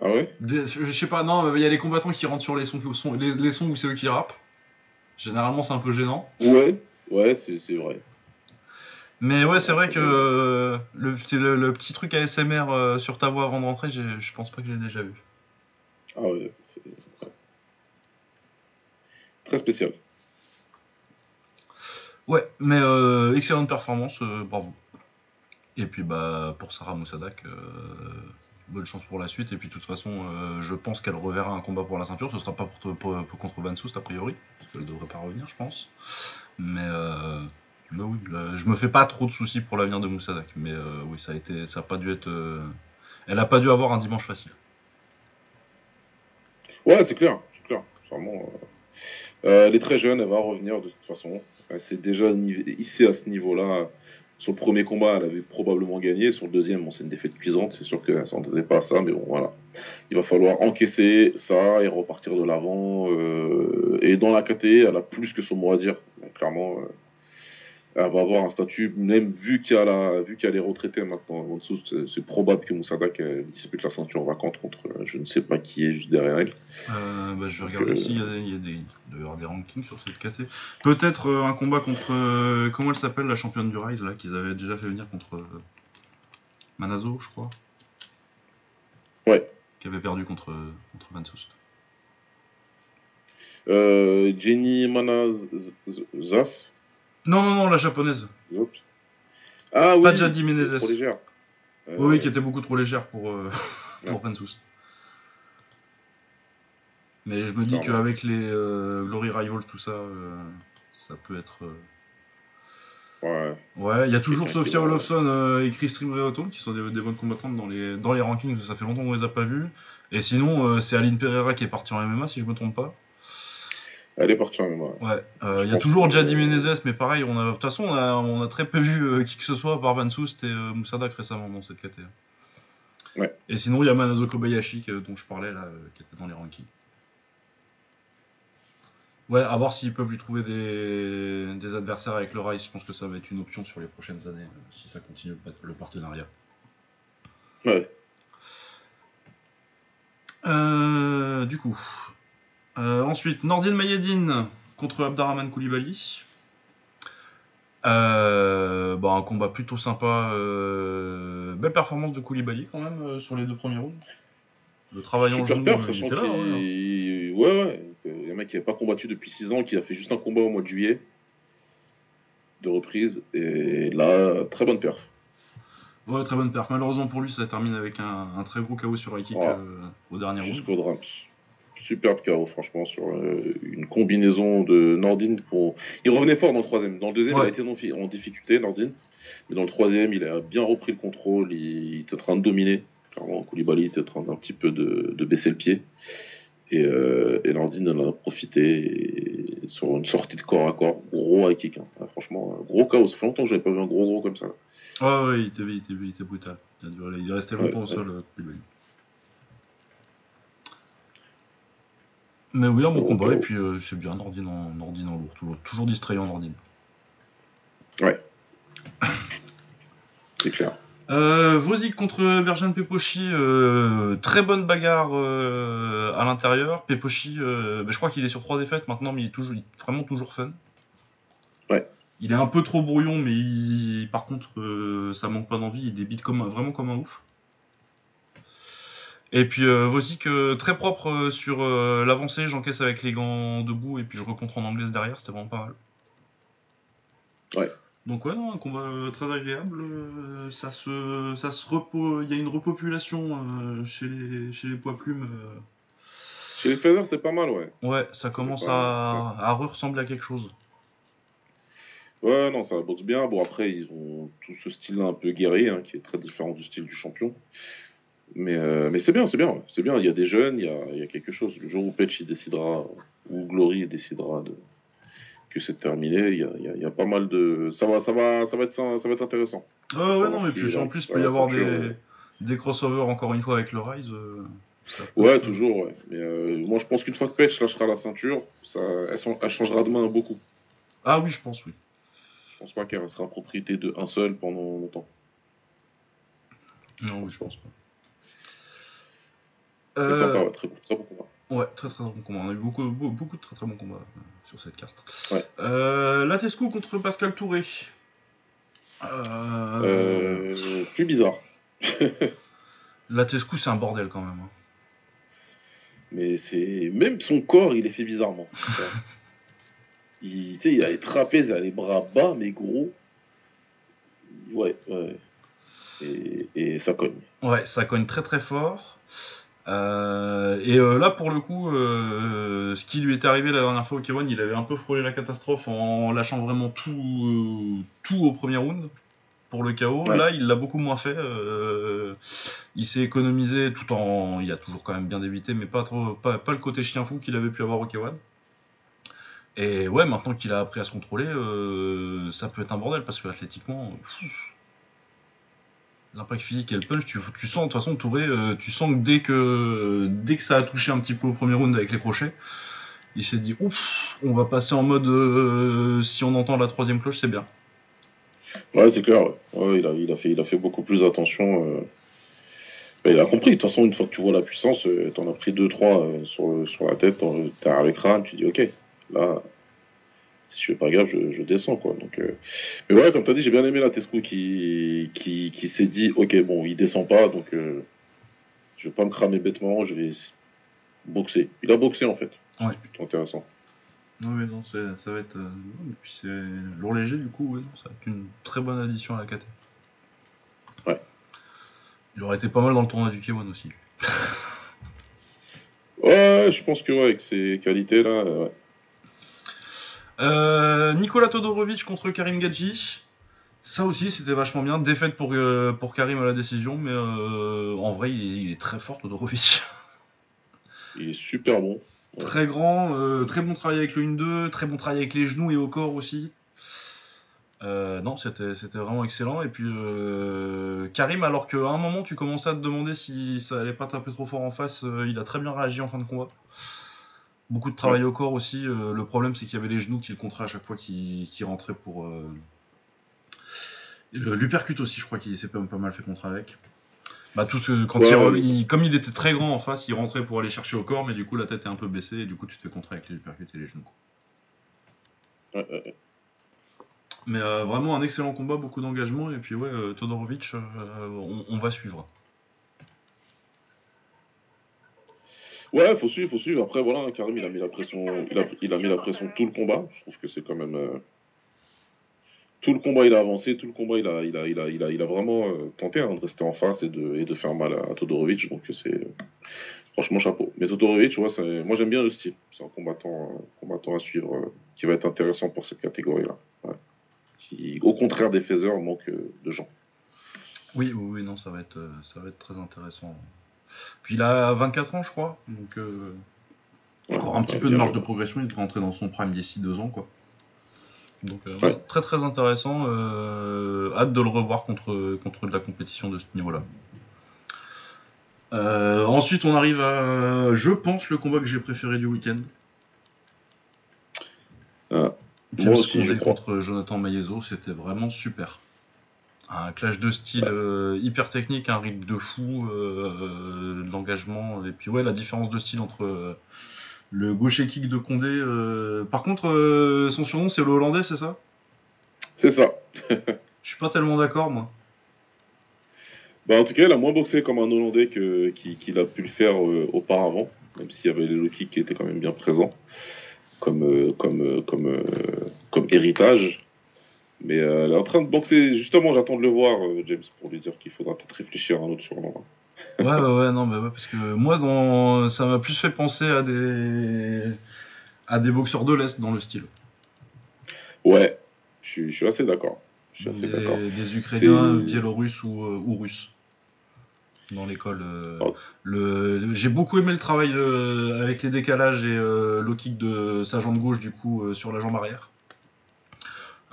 Ah ouais? Des- je sais pas, non, mais il y a les combattants qui rentrent sur les sons, les, les sons où c'est eux qui rappent. Généralement, c'est un peu gênant. Ouais, ouais, c'est c'est vrai. Mais ouais, c'est vrai que euh, le, petit- le, le petit truc ASMR euh, sur ta voix avant de rentrer, je pense pas que je l'ai déjà vu. Ah ouais, c'est. Très spécial. Ouais, mais euh, excellente performance, bravo. Et puis bah pour Sarah Moussadak, euh, bonne chance pour la suite. Et puis de toute façon, euh, je pense qu'elle reverra un combat pour la ceinture. Ce sera pas contre Van Soust a priori, qu'elle devrait pas revenir, je pense. Mais, euh, mais oui, je me fais pas trop de soucis pour l'avenir de Moussadak. Mais euh, oui, ça a été, ça a pas dû être, euh, elle a pas dû avoir un dimanche facile. Ouais, c'est clair, c'est clair. Vraiment, elle est très jeune, elle va revenir de toute façon. Elle s'est déjà hissée à ce niveau-là. Le premier combat, elle avait probablement gagné. Sur le deuxième, c'est une défaite cuisante. C'est sûr qu'elle s'entendait pas à ça, mais bon, voilà. Il va falloir encaisser ça et repartir de l'avant. euh, et dans la KT, elle a plus que son mot à dire. Clairement, euh, elle va avoir un statut, même vu qu'elle a, vu qu'elle est retraitée maintenant. C'est probable que Moussadak euh, dispute la ceinture vacante contre euh, je ne sais pas qui est juste derrière elle. Euh, bah, je regarde euh, ici, il y a, des- il y a des, rankings sur cette KT. Peut-être euh, un combat contre. euh, comment elle s'appelle, la championne du Rise, là, qu'ils avaient déjà fait venir contre euh, Manazo, je crois. Ouais, qui avait perdu contre, contre. Euh, Jenny Manazas Non, non, non, la japonaise. Oups. Ah oui, Pas Jadi Menezes. trop légère. Euh, Oui, oui, qui était beaucoup trop légère pour, euh, [laughs] pour. Mais je me dis qu'avec les euh, Glory Rivals, tout ça, euh, ça peut être. Ouais. Ouais, il y a toujours va- Olofsson euh, et Christine Breoton qui sont des, des bonnes combattantes dans les, dans les rankings, ça fait longtemps qu'on les a pas vues. Et sinon, euh, c'est Aline Pereira qui est partie en MMA, si je me trompe pas. Elle est partie en. Ouais, euh, il y a toujours que- Jadi Menezes, mais pareil, on a, de toute façon, on a, on a très peu vu euh, qui que ce soit, à part Van Soest et euh, Moussadak récemment dans cette catégorie. Ouais. Et sinon, il y a Manazo Kobayashi dont je parlais là, euh, qui était dans les rankings. Ouais, à voir s'ils peuvent lui trouver des, des adversaires avec le Rise. Je pense que ça va être une option sur les prochaines années, euh, si ça continue le, partenariat. Ouais. Euh, du coup. Euh, ensuite, Nordine Mayedine contre Abdarrahman Koulibaly. Euh, bah, un combat plutôt sympa. euh, belle performance de Koulibaly quand même sur les deux premiers rounds. Le travail en Super genou, peur, il était là, ouais. qu'il. Ouais, ouais. Il y a un mec qui n'avait pas combattu depuis 6 ans, qui a fait juste un combat au mois de juillet. De reprise. Et là, très bonne perf. Ouais, très bonne perf. Malheureusement pour lui, ça termine avec un, un très gros KO sur Ouais. euh, au dernier round. Jusqu'au drame. Superbe KO, franchement, sur euh, une combinaison de Nordine. Pour... Il revenait fort dans le troisième. Dans le deuxième, Ouais. il a été en- en difficulté, Nordine. Mais dans le troisième, il a bien repris le contrôle. Il, il était en train de dominer. Clairement, Koulibaly était en train d'un petit peu de, de baisser le pied. Et, euh, et Nordine en a profité et- sur une sortie de corps à corps. Gros high kick. hein. Ah, franchement, gros KO. Ça fait longtemps que j'avais pas vu un gros gros comme ça. Ouais, ouais, il était, il était, il était brutal. Il, resté longtemps Ouais, au sol, euh, Mais oui, un bon combat, et puis euh, c'est bien, Nordine en, Nordine en lourd, toujours, toujours distrayant Nordine. C'est clair. Euh, Vozik contre Berjan Pepochi, euh, très bonne bagarre euh, à l'intérieur. Pepochi, bah, je crois qu'il est sur trois défaites maintenant, mais il est, toujours, il est vraiment toujours fun. Ouais. Il est un peu trop brouillon, mais il- par contre, ça manque pas d'envie. Il débite comme, vraiment comme un ouf. Et puis euh, Vozik, euh, très propre euh, sur euh, l'avancée. J'encaisse avec les gants debout et puis je recontre en anglaise derrière. C'était vraiment pas mal. Ouais. Donc ouais, non, un combat très agréable. ça se, ça se. Il y a une repopulation chez les, chez les poids plumes. Chez les feathers, c'est pas mal, ouais. Ouais, ça commence à, à ressembler à quelque chose. Ouais, non, ça boxe bien. Bon, après, ils ont tout ce style-là un peu guerrier, hein, qui est très différent du style du champion. Mais, euh, mais c'est bien, c'est bien, c'est bien. Il y a des jeunes, il y a, il y a quelque chose. Le jour où Petch décidera, ou Glory décidera de, que c'est terminé, il y a, il y a- pas mal de. Ça va, ça va, ça va être, ça, ça va être intéressant. Ouais, ouais, non, mais puis en plus, il peut y avoir des, ouais. des crossovers encore une fois avec le Rise. euh, Ouais, toujours, ouais. Mais euh, moi, je pense qu'une fois que Petch lâchera la ceinture, ça, elle changera de main beaucoup. Ah oui, je pense, oui. Je pense pas qu'elle restera propriété de un seul pendant longtemps. Non, oui, je pense pas. Mais Euh, très, bon- très bon combat. Ouais, très très bon combat. On a eu beaucoup, beaucoup, de très très bons combats euh, sur cette carte. Ouais. Euh, Latescu contre Pascal Touré. Euh... Plus bizarre. [laughs] Latescu, c'est un bordel quand même. hein. Mais c'est même son corps, il est fait bizarrement. [laughs] il, il a les trapèzes, il a les bras bas mais gros. Ouais, ouais. Et, et ça cogne. Ouais, ça cogne très très fort. Euh, et euh, là, pour le coup, euh, ce qui lui est arrivé la dernière fois au K1, il avait un peu frôlé la catastrophe en lâchant vraiment tout, tout au premier round pour le KO. Ouais. Là, il l'a beaucoup moins fait. il s'est économisé tout en. Il a toujours quand même bien évité, mais pas, trop, pas, pas le côté chien fou qu'il avait pu avoir au K1. Et ouais, maintenant qu'il a appris à se contrôler, ça peut être un bordel parce que athlétiquement. pff, L'impact physique et le punch, tu, tu sens de toute façon Touré, euh, tu sens que dès que ça a touché un petit peu au premier round avec les crochets, il s'est dit ouf, on va passer en mode euh, si on entend la troisième cloche, c'est bien. Ouais, c'est clair. Il, a, fait, il a fait beaucoup plus attention. euh. Ben, il a compris. De toute façon, une fois que tu vois la puissance, t'en as pris 2-3 sur, sur la tête, derrière le crâne, tu dis ok, là, si je fais pas gaffe, je, je descends. quoi. Donc, euh, Mais ouais, comme tu as dit, j'ai bien aimé la Tesco qui, qui, qui s'est dit ok, bon, il descend pas, donc euh, Je vais pas me cramer bêtement, je vais boxer. Il a boxé en fait. Ouais. Plutôt intéressant. Oui, non, ça va être. Euh, et puis c'est lourd léger, du coup, ouais, ça va être une très bonne addition à la KT. Ouais. Il aurait été pas mal dans le tournoi du K1 aussi. ouais, je pense que ouais, avec ses qualités là, ouais. Euh, Nicolas Todorovic contre Karim Gadji. Ça aussi, c'était vachement bien. Défaite pour, euh, pour Karim à la décision, mais euh, en vrai, il est, très fort, Todorovic. [laughs] Il est super bon. Très grand, très bon travail avec le 1-2, très bon travail avec les genoux et au corps aussi. non, c'était vraiment excellent. Et puis Karim, alors qu'à un moment tu commençais à te demander si ça allait pas taper trop fort en face, il a très bien réagi en fin de combat. Beaucoup de travail au corps aussi. Euh, le problème, c'est qu'il y avait les genoux qui le contraient à chaque fois qu'il rentrait pour. Euh... L'upercute aussi, je crois qu'il s'est pas, mal fait contre avec. Bah, tout ce, quand il, comme il était très grand en face, il rentrait pour aller chercher au corps, mais du coup la tête est un peu baissée et du coup tu te fais contrer avec les uppercuts et les genoux. mais euh, vraiment un excellent combat, beaucoup d'engagement et puis ouais, euh, Todorovic, on, va suivre. Ouais, faut suivre, faut suivre. Après, voilà, Karim, il a mis la pression, il a, mis la pression tout le combat. Je trouve que c'est quand même. Euh, tout le combat, il a avancé, tout le combat, il a, il a, il a, il a, vraiment euh, tenté hein, de rester en face et de, et de faire mal à, Todorovic. Donc, c'est. Franchement, chapeau. Mais Todorovic, moi j'aime bien le style. C'est un combattant, combattant à suivre euh, qui va être intéressant pour cette catégorie-là. Qui, au contraire des faiseurs, manque de gens. Oui, oui, oui, non, ça va être, ça va être très intéressant. Puis il a 24 ans, je crois. Donc, euh, encore un petit peu de marge de progression. Il devrait rentrer dans son prime d'ici deux ans, quoi. Donc, euh, très très intéressant. Euh, hâte de le revoir contre, contre de la compétition de ce niveau-là. ensuite, on arrive à, je pense, le combat que j'ai préféré du week-end. Ah, James contre Jonathan Maezo, c'était vraiment super un clash de style euh, hyper technique, un rythme de fou, euh, l'engagement, et puis ouais, la différence de style entre euh, le gaucher kick de Condé. Par contre, son surnom c'est le Hollandais, c'est ça? C'est ça. Je suis pas tellement d'accord, moi. Bah, en tout cas, il a moins boxé comme un Hollandais qu'il a pu le faire auparavant, même s'il y avait les low kicks qui étaient quand même bien présents comme, comme, comme, comme héritage. Mais euh, elle est en train de boxer. Justement, j'attends de le voir, euh, James, pour lui dire qu'il faudra peut-être réfléchir à un autre surnom. ouais, ouais, ouais, non, mais ouais, parce que moi, dans... ça m'a plus fait penser à des à des boxeurs de l'Est dans le style. Ouais, je suis, assez d'accord. Je suis assez d'accord. Des Ukrainiens, Biélorusses ou, euh, ou Russes dans l'école. Oh. le, j'ai beaucoup aimé le travail avec les décalages et le kick de sa jambe gauche du coup sur la jambe arrière.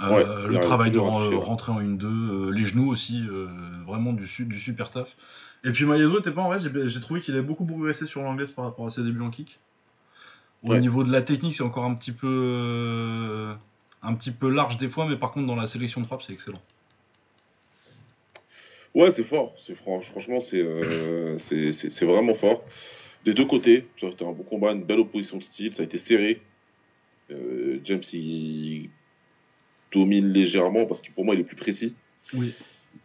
Euh, le travail de rentrer en 1-2, euh, les genoux aussi, euh, vraiment du, du super taf. Et puis Maezo était pas en reste, j'ai trouvé qu'il avait beaucoup progressé sur l'anglaise par rapport à ses débuts en kick. Au niveau de la technique, c'est encore un petit peu un petit peu large des fois, mais par contre dans la sélection de frappe, c'est excellent. Ouais, c'est fort, c'est franchement [coughs] c'est c'est vraiment fort. Des deux côtés, c'était un bon combat, une belle opposition de style, ça a été serré. James il domine légèrement parce que pour moi il est plus précis. Oui.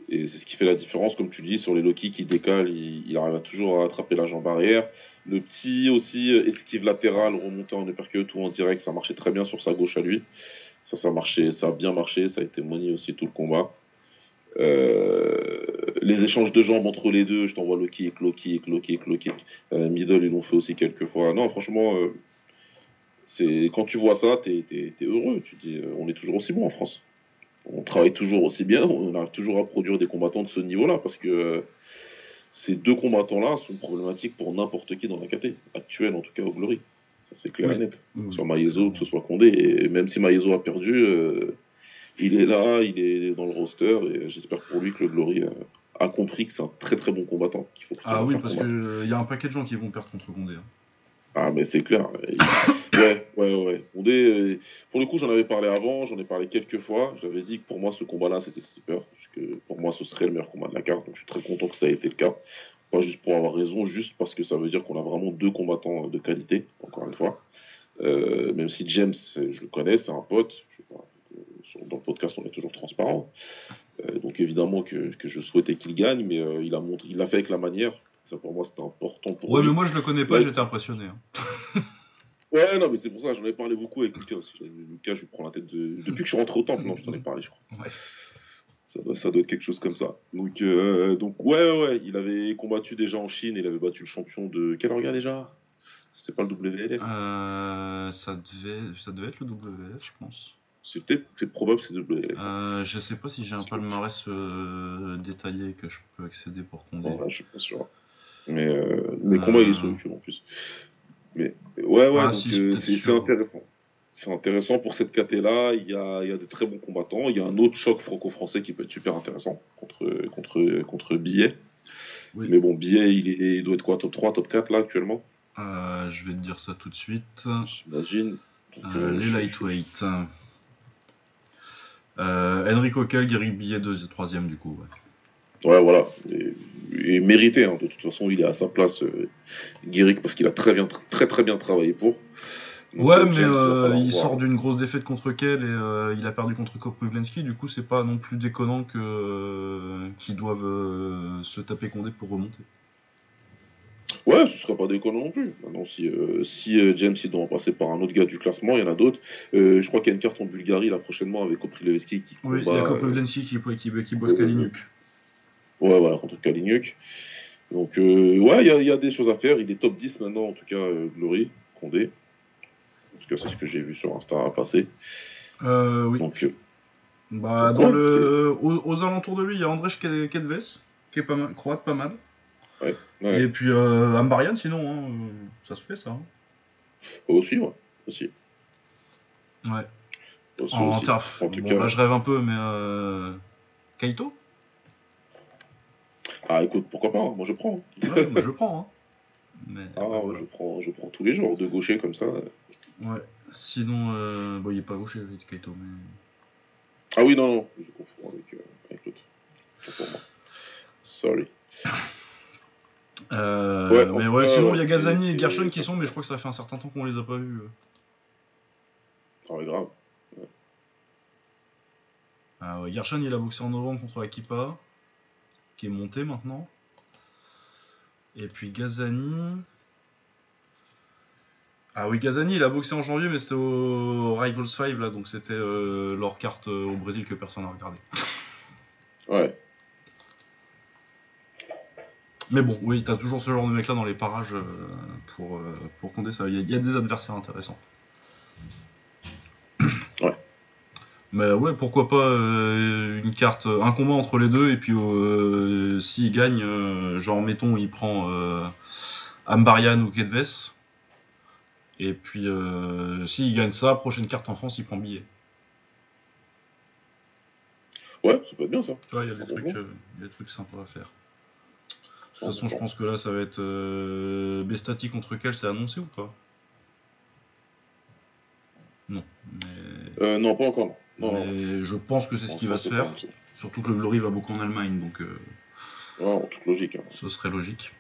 Et c'est ce qui fait la différence, comme tu dis, sur les Loki qui décalent, il, arrive toujours à attraper la jambe arrière. Le petit aussi, esquive latérale, remonter en uppercut ou en direct, ça marchait très bien sur sa gauche à lui. Ça, ça marchait, ça a bien marché, ça a été money aussi tout le combat. Euh, les échanges de jambes entre les deux, je t'envoie Loki et Loki et Loki et Loki. Euh, middle, ils l'ont fait aussi quelques fois. Non, franchement, euh, c'est quand tu vois ça, t'es es, heureux. Tu dis, euh, on est toujours aussi bon en France. On travaille toujours aussi bien. On arrive toujours à produire des combattants de ce niveau-là parce que euh, ces deux combattants-là sont problématiques pour n'importe qui dans la KT actuelle, en tout cas au Glory. Ça c'est clair et net. Sur Maezo, que ce soit Condé, et même si Maezo a perdu, euh, il est là, il est dans le roster, et j'espère pour lui que le Glory a compris que c'est un très très bon combattant. Faut ah oui, parce qu'il y a un paquet de gens qui vont perdre contre Condé. Hein. Ah, mais c'est clair. Ouais, ouais, ouais. Euh, pour le coup, j'en avais parlé avant, j'en ai parlé quelques fois. J'avais dit que pour moi, ce combat-là, c'était le slipper. que pour moi, ce serait le meilleur combat de la carte. Donc, je suis très content que ça ait été le cas. Pas juste pour avoir raison, juste parce que ça veut dire qu'on a vraiment deux combattants de qualité, encore une fois. Euh, même si James, je le connais, c'est un pote. dans le podcast, on est toujours transparent. Euh, donc, évidemment que, que je souhaitais qu'il gagne, mais il a montré, il l'a fait avec la manière Ça pour moi c'était important pour Ouais, lui. mais moi je le connais pas, j'étais impressionné. hein. Ouais, non, mais c'est pour ça, j'en ai parlé beaucoup avec Lucas aussi. Lucas, je lui prends la tête de. Depuis que je suis rentré au temple, non, je t'en ai parlé, je crois. Ouais. Ça doit, ça doit être quelque chose comme ça. Donc, euh, donc ouais, ouais, ouais, il avait combattu déjà en Chine, il avait battu le champion de. Quel organe déjà? C'était pas le WLF Euh, ça, devait, ça devait être le WF, je pense. C'est peut-être, c'est probable que c'est WLF. Euh, je sais pas si j'ai un palmarès euh, détaillé que je peux accéder pour. Bon, là, je suis pas sûr. Mais les combats, il est sur YouTube en plus. Mais ouais, ouais, Ah, donc si, c'est euh, c'est intéressant. C'est intéressant pour cette KT-là. Il y a, il y a de très bons combattants. Il y a un autre choc franco-français qui peut être super intéressant contre, contre, contre Billet. Oui. Mais bon, Billet, il, est, il doit être quoi Top 3, top 4 là actuellement? Euh, je vais te dire ça tout de suite. J'imagine. Euh, les je- lightweight. Euh, Henrik Ockel, Gary Billet, 2 troisième du coup. ouais. Ouais, voilà. Et, et mérité, hein. de toute façon, il est à sa place, euh, Guéric, parce qu'il a très, bien, très très bien travaillé pour. Donc, Ouais, euh, mais euh, il voir. sort d'une grosse défaite contre Kell et euh, il a perdu contre Kopryvlensky. Du coup, c'est pas non plus déconnant que euh, qu'ils doivent se taper Condé pour remonter. Ouais, ce serait pas déconnant non plus. Maintenant, si, euh, si euh, James il doit en passer par un autre gars du classement, il y en a d'autres. Je crois qu'il y a une carte en Bulgarie là prochainement avec Koprilevski qui Oui, il y combat, a qui, qui, qui bosse Kaliniuk. Ouais, voilà, contre Kaliniuk. Donc, euh, ouais, il y a, il y a des choses à faire. Il est top 10 maintenant, en tout cas, euh, Glory, Condé. En tout cas, c'est ce que j'ai vu sur Insta passer. Euh, oui. Donc, euh, Bah, dans ouais, le, aux, aux alentours de lui, il y a Andrzej Ke- Kedves, qui est pas mal, croate pas mal. ouais. Et puis euh, Ambarian, sinon, hein, ça se fait ça. hein. Aussi, ouais. Aussi. Ouais. Aussi, En, aussi. terf- En tout bon, cas. là, je rêve un peu, mais euh... Kaito? Ah, écoute, pourquoi pas Moi, je prends. Ouais, moi, je prends. Hein. Mais, Ah, ouais, moi, voilà. je prends, je prends tous les jours de gaucher comme ça. Ouais. Sinon, euh... bon, il est pas gaucher, oui, Kaito, mais. Ah oui, non, non, je confonds avec, euh, avec l'autre. Pour moi. Sorry. Euh, Ouais, mais ouais, cas, sinon il y a Gazani et Gershon qui sont, mais je crois que ça fait un certain temps qu'on les a pas vus. euh. Ah, ouais, grave. Ah ouais, Gershon il a boxé en novembre contre Akipa, qui est monté maintenant. Et puis Gazani. Ah oui, Gazani il a boxé en janvier, mais c'était au Rivals 5 là, donc c'était euh, leur carte euh, au Brésil que personne n'a regardé. [laughs] Ouais. Mais bon, oui, t'as toujours ce genre de mec là dans les parages euh, pour, pour Condé, ça. Il y, y a des adversaires intéressants. Mais ouais, pourquoi pas euh, une carte, un combat entre les deux, et puis euh, s'il gagne, euh, genre mettons, il prend euh, Ambarian ou Kedves. Et puis euh, s'il gagne ça, prochaine carte en France, il prend billet. Ouais, ça peut être bien ça. Tu vois, il y a des trucs, des sympas à faire. De toute façon, je pense que là, ça va être Bestati contre quel c'est annoncé ou pas? Non, mais, Euh, non, pas encore. Mais je pense que c'est ce qui va se faire. Surtout que le Glory va beaucoup en Allemagne, donc euh, Ouais, en toute logique. hein. ce serait logique.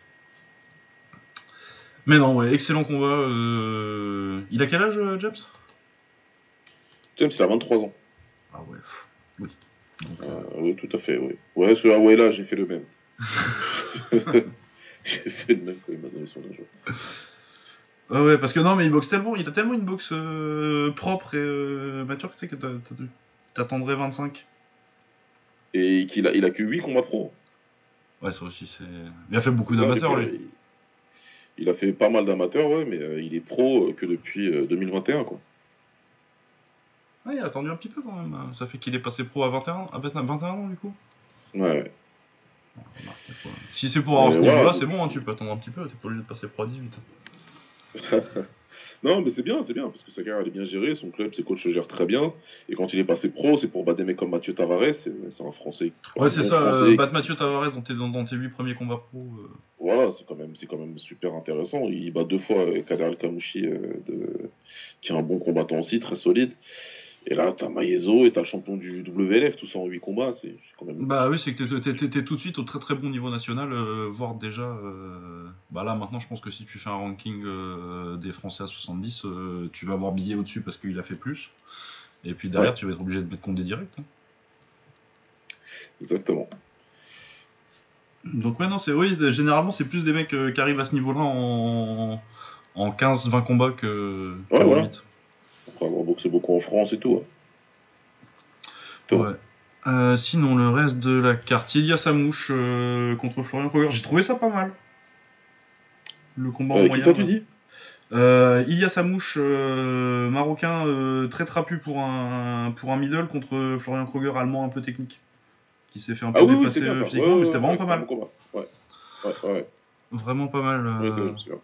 Mais non, ouais, excellent combat. euh, Il a quel âge, euh, James James, il a 23 ans. Ah ouais, oui. Donc, euh, oui, tout à fait, oui. Ouais, ce Hawaii là, j'ai fait le même. [laughs] [laughs] j'ai fait le même quand il m'a donné son âge. Ouais, ouais, parce que non, mais il boxe tellement, il a tellement une boxe euh, propre et euh, mature que tu sais que t'attendrais 25. Et qu'il a, il a que 8 combats pro. Ouais, ça aussi, c'est. Il a fait beaucoup d'amateurs, lui. Il, il a fait pas mal d'amateurs, ouais, mais euh, il est pro euh, que depuis euh, 2021, quoi. Ouais, il a attendu un petit peu quand même. hein. Ça fait qu'il est passé pro à 21, à 21 21 ans, du coup. Ouais, ouais. Si c'est pour avoir ce niveau-là, c'est- c'est bon, hein, tu peux attendre un petit peu, t'es pas obligé de passer pro à 18. [laughs] non, mais c'est bien, c'est bien, parce que sa carrière elle est bien gérée, son club, ses coachs le gèrent très bien. Et quand il est passé pro, c'est pour battre des mecs comme Mathieu Tavares, c'est un Français. Ouais, c'est ça, euh, battre Mathieu Tavares dans tes, dans, dans tes 8 premiers combats pro. euh. Voilà, c'est quand même, c'est quand même super intéressant. Il bat deux fois euh, Kader El Kamouchi, euh, de... qui est un bon combattant aussi, très solide. Et là, t'as Maezo et t'as le champion du WLF, tout ça en 8 combats, c'est quand même. Bah oui, c'est que t'es- t'es- t'es t'es tout de suite au très très bon niveau national, euh, voire déjà. euh, Bah là maintenant, je pense que si tu fais un ranking euh, des Français à 70, euh, tu vas avoir billet au-dessus parce qu'il a fait plus. Et puis derrière, Ouais. tu vas être obligé de mettre compte des directs. hein. Exactement. Donc ouais, non, c'est oui, généralement c'est plus des mecs qui arrivent à ce niveau-là en, en 15-20 combats que, Ouais, en voilà. 8. Avoir boxé beaucoup en France et tout. hein. Ouais. Euh, sinon, le reste de la carte, il y a sa mouche euh, contre Florian Kroger. J'ai trouvé ça pas mal. Le combat en moyen. ça tu dis? Euh, il y a sa mouche euh, marocain euh, très trapu pour un, pour un middle contre Florian Kroger allemand un peu technique. Qui s'est fait un peu Ah oui, oui, dépasser physiquement, Ouais, mais ouais, c'était vraiment ouais, pas mal. Vraiment pas mal. ouais, c'est euh, bon, c'est bien.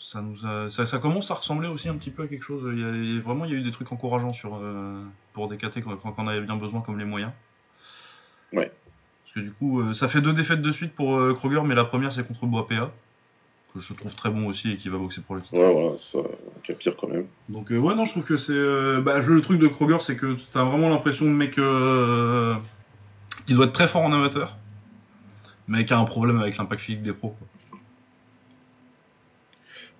Ça, nous a- ça, ça commence à ressembler aussi un petit peu à quelque chose. Il y a, vraiment, il y a eu des trucs encourageants sur, euh, pour des KT quand, quand on avait bien besoin, comme les moyens. Ouais. Parce que du coup, euh, ça fait deux défaites de suite pour euh, Kroger, mais la première c'est contre Boapea, que je trouve très bon aussi et qui va boxer pour le titre. Ouais, voilà, ça, a pire quand même. Donc ouais, non, je trouve que c'est... bah, le truc de Kroger, c'est que t'as vraiment l'impression de mec euh, qui doit être très fort en amateur, mais qui a un problème avec l'impact physique des pros. quoi.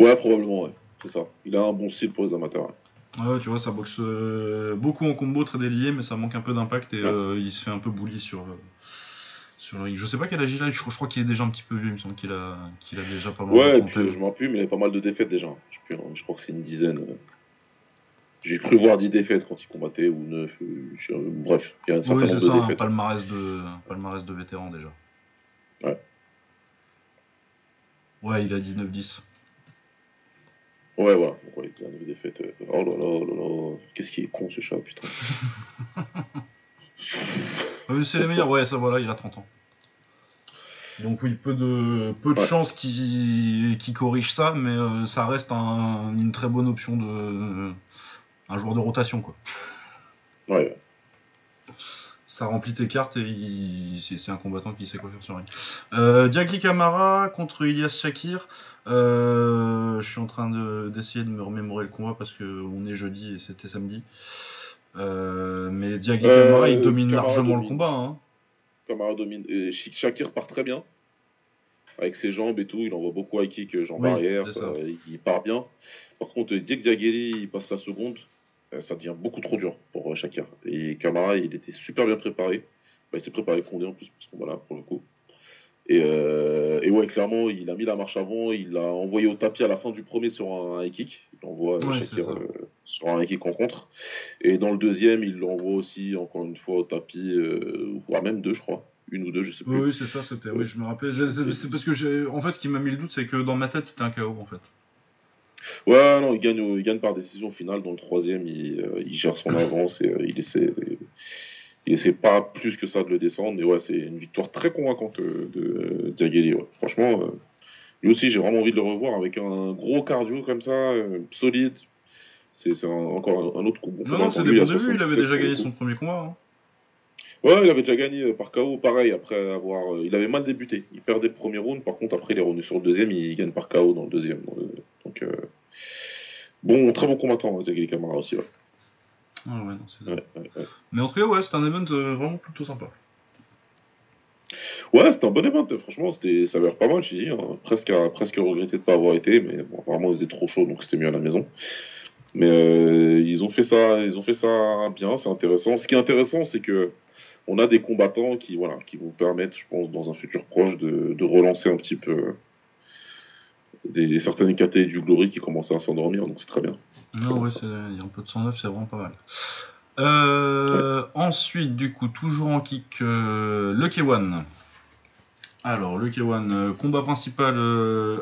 Ouais, probablement, ouais. C'est ça. Il a un bon style pour les amateurs. ouais. Ouais, tu vois, ça boxe euh, beaucoup en combo, très délié, mais ça manque un peu d'impact et Ouais. euh, il se fait un peu bully sur, euh, sur le ring. Je sais pas quel âge il a, je, crois- je crois qu'il est déjà un petit peu vieux, il me semble qu'il a, qu'il a déjà pas mal Ouais, de puis trentaine. je m'en rappelle, mais il avait pas mal de défaites déjà. Je, hein, je crois que c'est une dizaine. euh. J'ai cru voir 10 défaites quand il combattait, ou 9. bref, il y a un certain Oui, c'est nombre ça, de un défaites. palmarès de, palmarès de vétéran déjà. Ouais. Ouais, il a 19-10. Ouais, voilà. Y a 9 défaites. euh. Oh là là, oh là là. Qu'est-ce qui est con ce chat, putain. [laughs] Euh, c'est les meilleurs, ouais, ça voilà, il a 30 ans. Donc oui, peu de, peu de Ouais. chances qu'il corrige ça, mais euh, ça reste un- une très bonne option de un joueur de rotation quoi. Ouais, Ça remplit tes cartes et il- c'est un combattant qui sait quoi faire sur ring. Euh, Diagli Kamara contre Ilias Shakir. Euh, je suis en train de- d'essayer de, me remémorer le combat parce que on est jeudi et c'était samedi. Euh, mais Diagli Euh, Kamara il domine largement le combat. Hein. Kamara domine. Et Sh- Shakir part très bien. Avec ses jambes et tout, il envoie beaucoup high kick, jambes Oui, arrière, il part bien. Par contre, dès que Diagueli il passe la seconde, ça devient beaucoup trop dur pour euh, Shakir. Et Kamara, il était super bien préparé. Bah, il s'est préparé Condé en plus, parce qu'on voilà, pour le coup. Et, euh, et ouais, clairement, il a mis la marche avant, il l'a envoyé au tapis à la fin du premier sur un high kick. Il envoie euh, Ouais, euh, sur un high kick en contre. Et dans le deuxième, il l'envoie aussi, encore une fois, au tapis, euh, voire même deux, je crois. Une ou deux, je sais plus. Oui, c'est ça, c'était. Oui, je me rappelle. C'est parce que. En fait, ce qui m'a mis le doute, c'est que dans ma tête, c'était un KO en fait. Ouais, non, il gagne, il gagne par décision finale. Dans le troisième, il, euh, il gère son avance et euh, il essaie. Il essaie pas plus que ça de le descendre. Et ouais, c'est une victoire très convaincante euh, de. Ouais. Franchement, euh, lui aussi, j'ai vraiment envie de le revoir avec un gros cardio comme ça, solide. C'est encore un, un autre coup. Bon, Non, non, c'est des bons débuts. Il avait 77 déjà gagné son premier combat. hein. Ouais, il avait déjà gagné par KO, pareil, après avoir. euh, il avait mal débuté. Il perdait le premier round, par contre, après, il est revenu sur le deuxième, il gagne par KO dans le deuxième. Euh, Donc, euh, bon, très bon combattant, hein, Diagueli Camara aussi. Ouais. Ah ouais, non, c'est Ouais, ouais, ouais. Mais en tout cas, ouais, c'était un event euh, vraiment plutôt sympa. Ouais, c'était un bon event, franchement, c'était, ça avait l'air pas mal, j'ai dit, hein. presque, à, presque regretté de pas avoir été, mais bon, apparemment il faisait trop chaud, donc c'était mieux à la maison. Mais euh, ils ont fait ça, ils ont fait ça bien, c'est intéressant. Ce qui est intéressant, c'est que on a des combattants qui, voilà, qui vont permettre, je pense, dans un futur proche, de, de relancer un petit peu des certaines KT du Glory qui commencent à s'endormir, donc c'est très bien. Non, ouais, il y a un peu de 109, c'est vraiment pas mal. Euh, Ensuite, du coup, toujours en kick, euh, le K1. Alors, le K1, euh, combat principal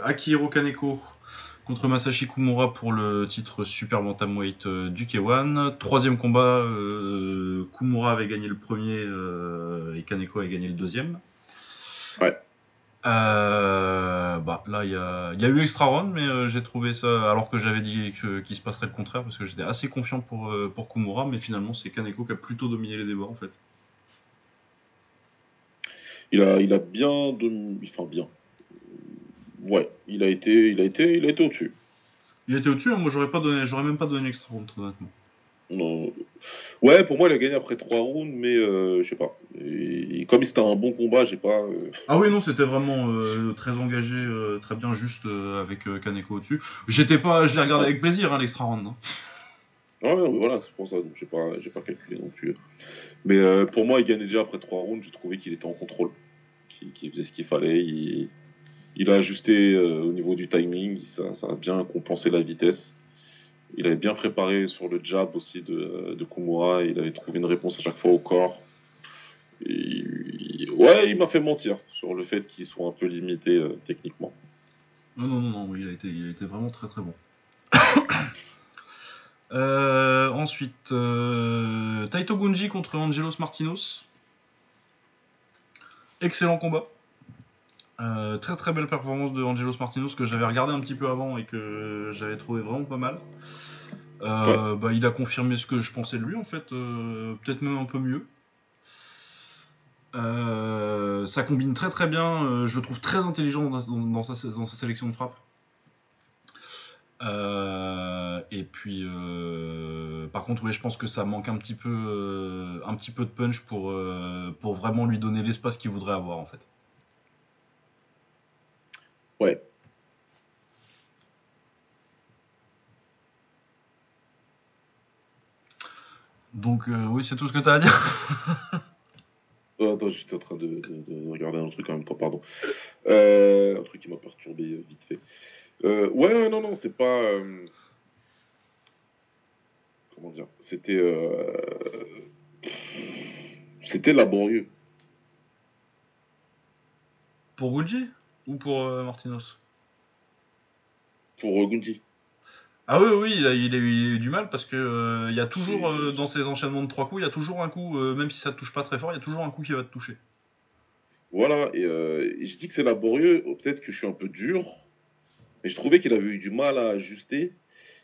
Akihiro Kaneko contre Masashi Kumura pour le titre Super Bantamweight du K1. Troisième combat, Kumura avait gagné le premier et Kaneko avait gagné le deuxième. Ouais. Euh, bah, là, il y a, y a eu extra round, mais euh, j'ai trouvé ça, alors que j'avais dit qu'il se passerait le contraire, parce que j'étais assez confiant pour, euh, pour Kumura, mais finalement, c'est Kaneko qui a plutôt dominé les débats, en fait. Il a, il a bien, de, enfin bien. Ouais, il a été, il a été, il a été au-dessus. Il était au-dessus, hein, moi, j'aurais pas donné, j'aurais même pas donné l'extra round, très honnêtement. Non. Ouais, pour moi, il a gagné après trois rounds, mais euh, je sais pas. Et, comme c'était un bon combat, j'ai pas. euh, Ah oui, non, c'était vraiment euh, très engagé, euh, très bien juste avec Kaneko au-dessus. J'étais pas, je l'ai regardé avec plaisir, hein, l'extra round. hein. Ouais, ouais, voilà, c'est pour ça. Donc, j'ai pas, j'ai pas calculé non plus. Mais pour moi, il gagnait déjà après trois rounds. J'ai trouvé qu'il était en contrôle, qui, faisait ce qu'il fallait. Il, il, a ajusté au niveau du timing, ça, ça, a bien compensé la vitesse. Il avait bien préparé sur le jab aussi de, Kumura, il avait trouvé une réponse à chaque fois au corps. ouais, il m'a fait mentir sur le fait qu'il soit un peu limité euh, techniquement. Non, non, non, non, il a été, il a été vraiment très très bon. [coughs] Euh, ensuite, euh, Taito Gunji contre Angelos Martinos. Excellent combat. Euh, très très belle performance de Angelos Martinos que j'avais regardé un petit peu avant et que j'avais trouvé vraiment pas mal. bah, il a confirmé ce que je pensais de lui en fait, peut-être même un peu mieux. ça combine très très bien, je le trouve très intelligent dans sa, sélection de frappe. Euh, et puis, euh, par contre, oui, je pense que ça manque un petit peu, euh, un petit peu de punch pour, pour vraiment lui donner l'espace qu'il voudrait avoir, en fait. Ouais. Donc, oui, c'est tout ce que tu as à dire. [laughs] Oh, attends, j'étais en train de, de, regarder un truc en même temps, pardon. un truc qui m'a perturbé vite fait. Euh, ouais, non, non, c'est pas. Euh, comment dire C'était. Euh, c'était laborieux. Pour Gunji Ou pour Martinos Pour Gunji. Ah oui, oui, il a, il a, eu du mal parce que il y a toujours, dans ces enchaînements de trois coups, il y a toujours un coup, même si ça te touche pas très fort, il y a toujours un coup qui va te toucher. Voilà, et, et je dis que c'est laborieux, peut-être que je suis un peu dur, mais je trouvais qu'il avait eu du mal à ajuster.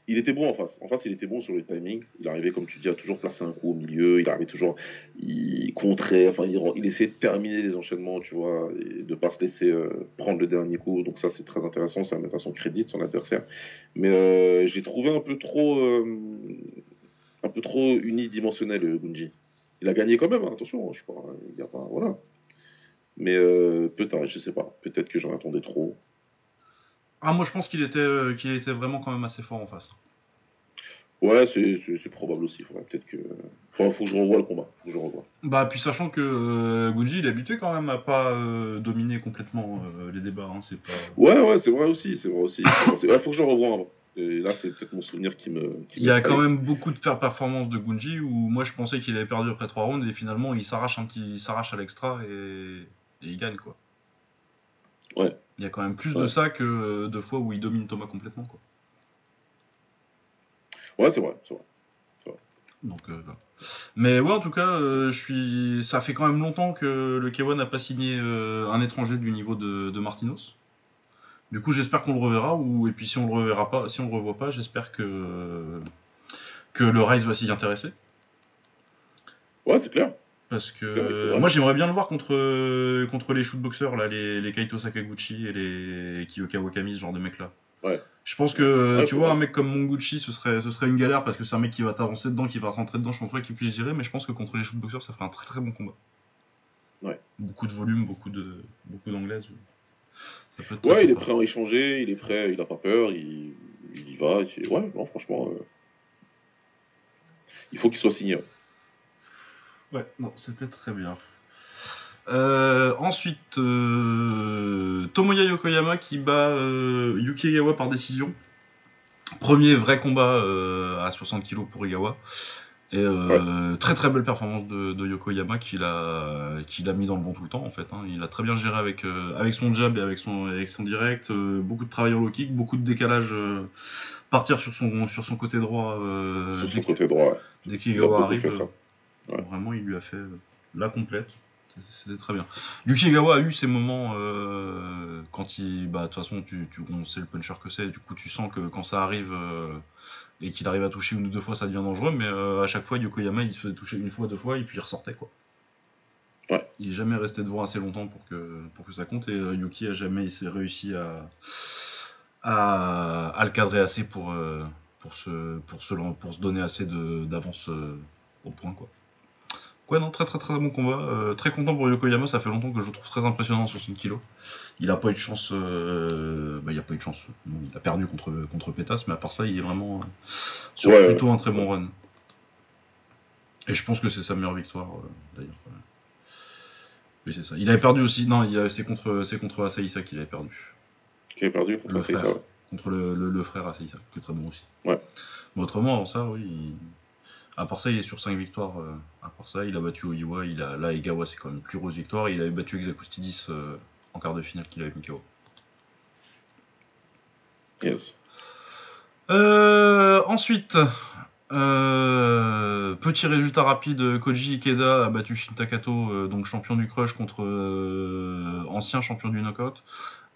Il était bon en face. En face, il était bon sur le timing. Il arrivait, comme tu dis, à toujours placer un coup au milieu. Il arrivait toujours, il contrait. Enfin, il, essayait de terminer les enchaînements, tu vois, et de pas se laisser euh, prendre le dernier coup. Donc ça, c'est très intéressant. Ça met à son crédit son adversaire. Mais euh, j'ai trouvé un peu trop, euh, un peu trop unidimensionnel Gunji. Il a gagné quand même. Hein, attention, je sais pas. Il y a pas, voilà. Mais peut-être, je sais pas. Peut-être que j'en attendais trop. Ah, moi je pense qu'il était, euh, qu'il était vraiment quand même assez fort en face. Ouais, c'est probable aussi. Faudrait peut-être que. Faut, faut que je revoie le combat. Faut que je revoie. Bah, puis sachant que euh, Gunji, il est habitué quand même à pas euh, dominer complètement euh, les débats. Hein, c'est pas... Ouais, ouais, c'est vrai aussi. C'est vrai aussi. Il faut que je revoie Et là, c'est peut-être mon souvenir qui me. il y a quand même beaucoup de faire performance de Gunji où moi je pensais qu'il avait perdu après 3 rounds et finalement il s'arrache un petit, s'arrache à l'extra et... et il gagne quoi. Ouais. Il y a quand même plus de ça que euh, de fois où il domine Thomas complètement. Quoi. Ouais, c'est vrai, c'est vrai. Donc, euh, Mais ouais, en tout cas, euh, je suis. Ça fait quand même longtemps que le K1 n'a pas signé un étranger du niveau de, Martinos. Du coup, j'espère qu'on le reverra. Ou... Et puis, si on le reverra pas, si on le revoit pas, j'espère que que le Rise va s'y intéresser. Ouais, c'est clair. Parce que moi j'aimerais bien le voir contre, contre les shootboxers, là, les, les Kaito Sakaguchi et les Kiyoka Wakami, ce genre de mecs là. Ouais. Je pense que tu vois, un mec comme Monguchi, ce serait, ce serait une galère parce que c'est un mec qui va t'avancer dedans, qui va rentrer dedans. Je pense pas qu'il puisse gérer, mais je pense que contre les shootboxers, ça ferait un très très bon combat. Ouais. Beaucoup de volume, beaucoup de beaucoup d'anglaise. Ouais, il est prêt à échanger, il est prêt, il a pas peur, il, il y va. Ouais, non, franchement, euh, il faut qu'il soit signé. Ouais, non, c'était très bien. Euh, ensuite, euh, Tomoya Yokoyama qui bat euh, Yuki Egawa par décision. Premier vrai combat à 60 kg pour Egawa. Et très très belle performance de, Yokoyama qu'il a, qu'il a mis dans le bon tout le temps en fait. Hein. Il a très bien géré avec, avec son jab et avec son, avec son direct. beaucoup de travail en low kick, beaucoup de décalage. partir sur son, sur son côté droit. sur son côté droit. Dès qu'Egawa arrive. Vraiment, il lui a fait euh, la complète. C'était très bien. Yuki Egawa a eu ses moments euh, quand il. Bah, de toute façon, tu, tu, on sait le puncher que c'est. Du coup, tu sens que quand ça arrive euh, et qu'il arrive à toucher une ou deux fois, ça devient dangereux. Mais à chaque fois, Yokoyama, il se faisait toucher une fois, deux fois, et puis il ressortait. quoi. Ouais. Il n'est jamais resté devant assez longtemps pour que, pour que ça compte. Et Yuki a jamais réussi à, à, à, le cadrer assez pour, pour, se, pour, se, pour se donner assez d'avance au point. quoi. Ouais, non, très très très bon combat. Euh, très content pour Yokoyama, ça fait longtemps que je le trouve très impressionnant sur 60 kg. Il a pas eu de chance. Euh, bah, il a pas eu de chance. il a perdu contre, contre Pétas, mais à part ça, il est vraiment euh, sur plutôt un très bon run. Et je pense que c'est sa meilleure victoire d'ailleurs. Oui, c'est ça. Il avait perdu aussi. Non, il a- c'est contre, c'est contre Asaïsa qu'il avait perdu. Qui avait perdu contre Le Asaïsa, frère. ouais. Contre le, le, le frère Asaïsa, qui est très bon aussi. Ouais. Mais autrement, avant ça, oui. il- À part ça, il est sur 5 victoires. euh, À part ça, il a battu Oiwa. Il a... Là, Egawa, c'est quand même une plus grosse victoire. Il avait battu Exakustidis euh, en quart de finale qu'il avait mis KO. Yes. Euh, ensuite, petit résultat rapide, Koji Ikeda a battu Shinta Kato, euh, donc champion du crush contre ancien champion du knockout.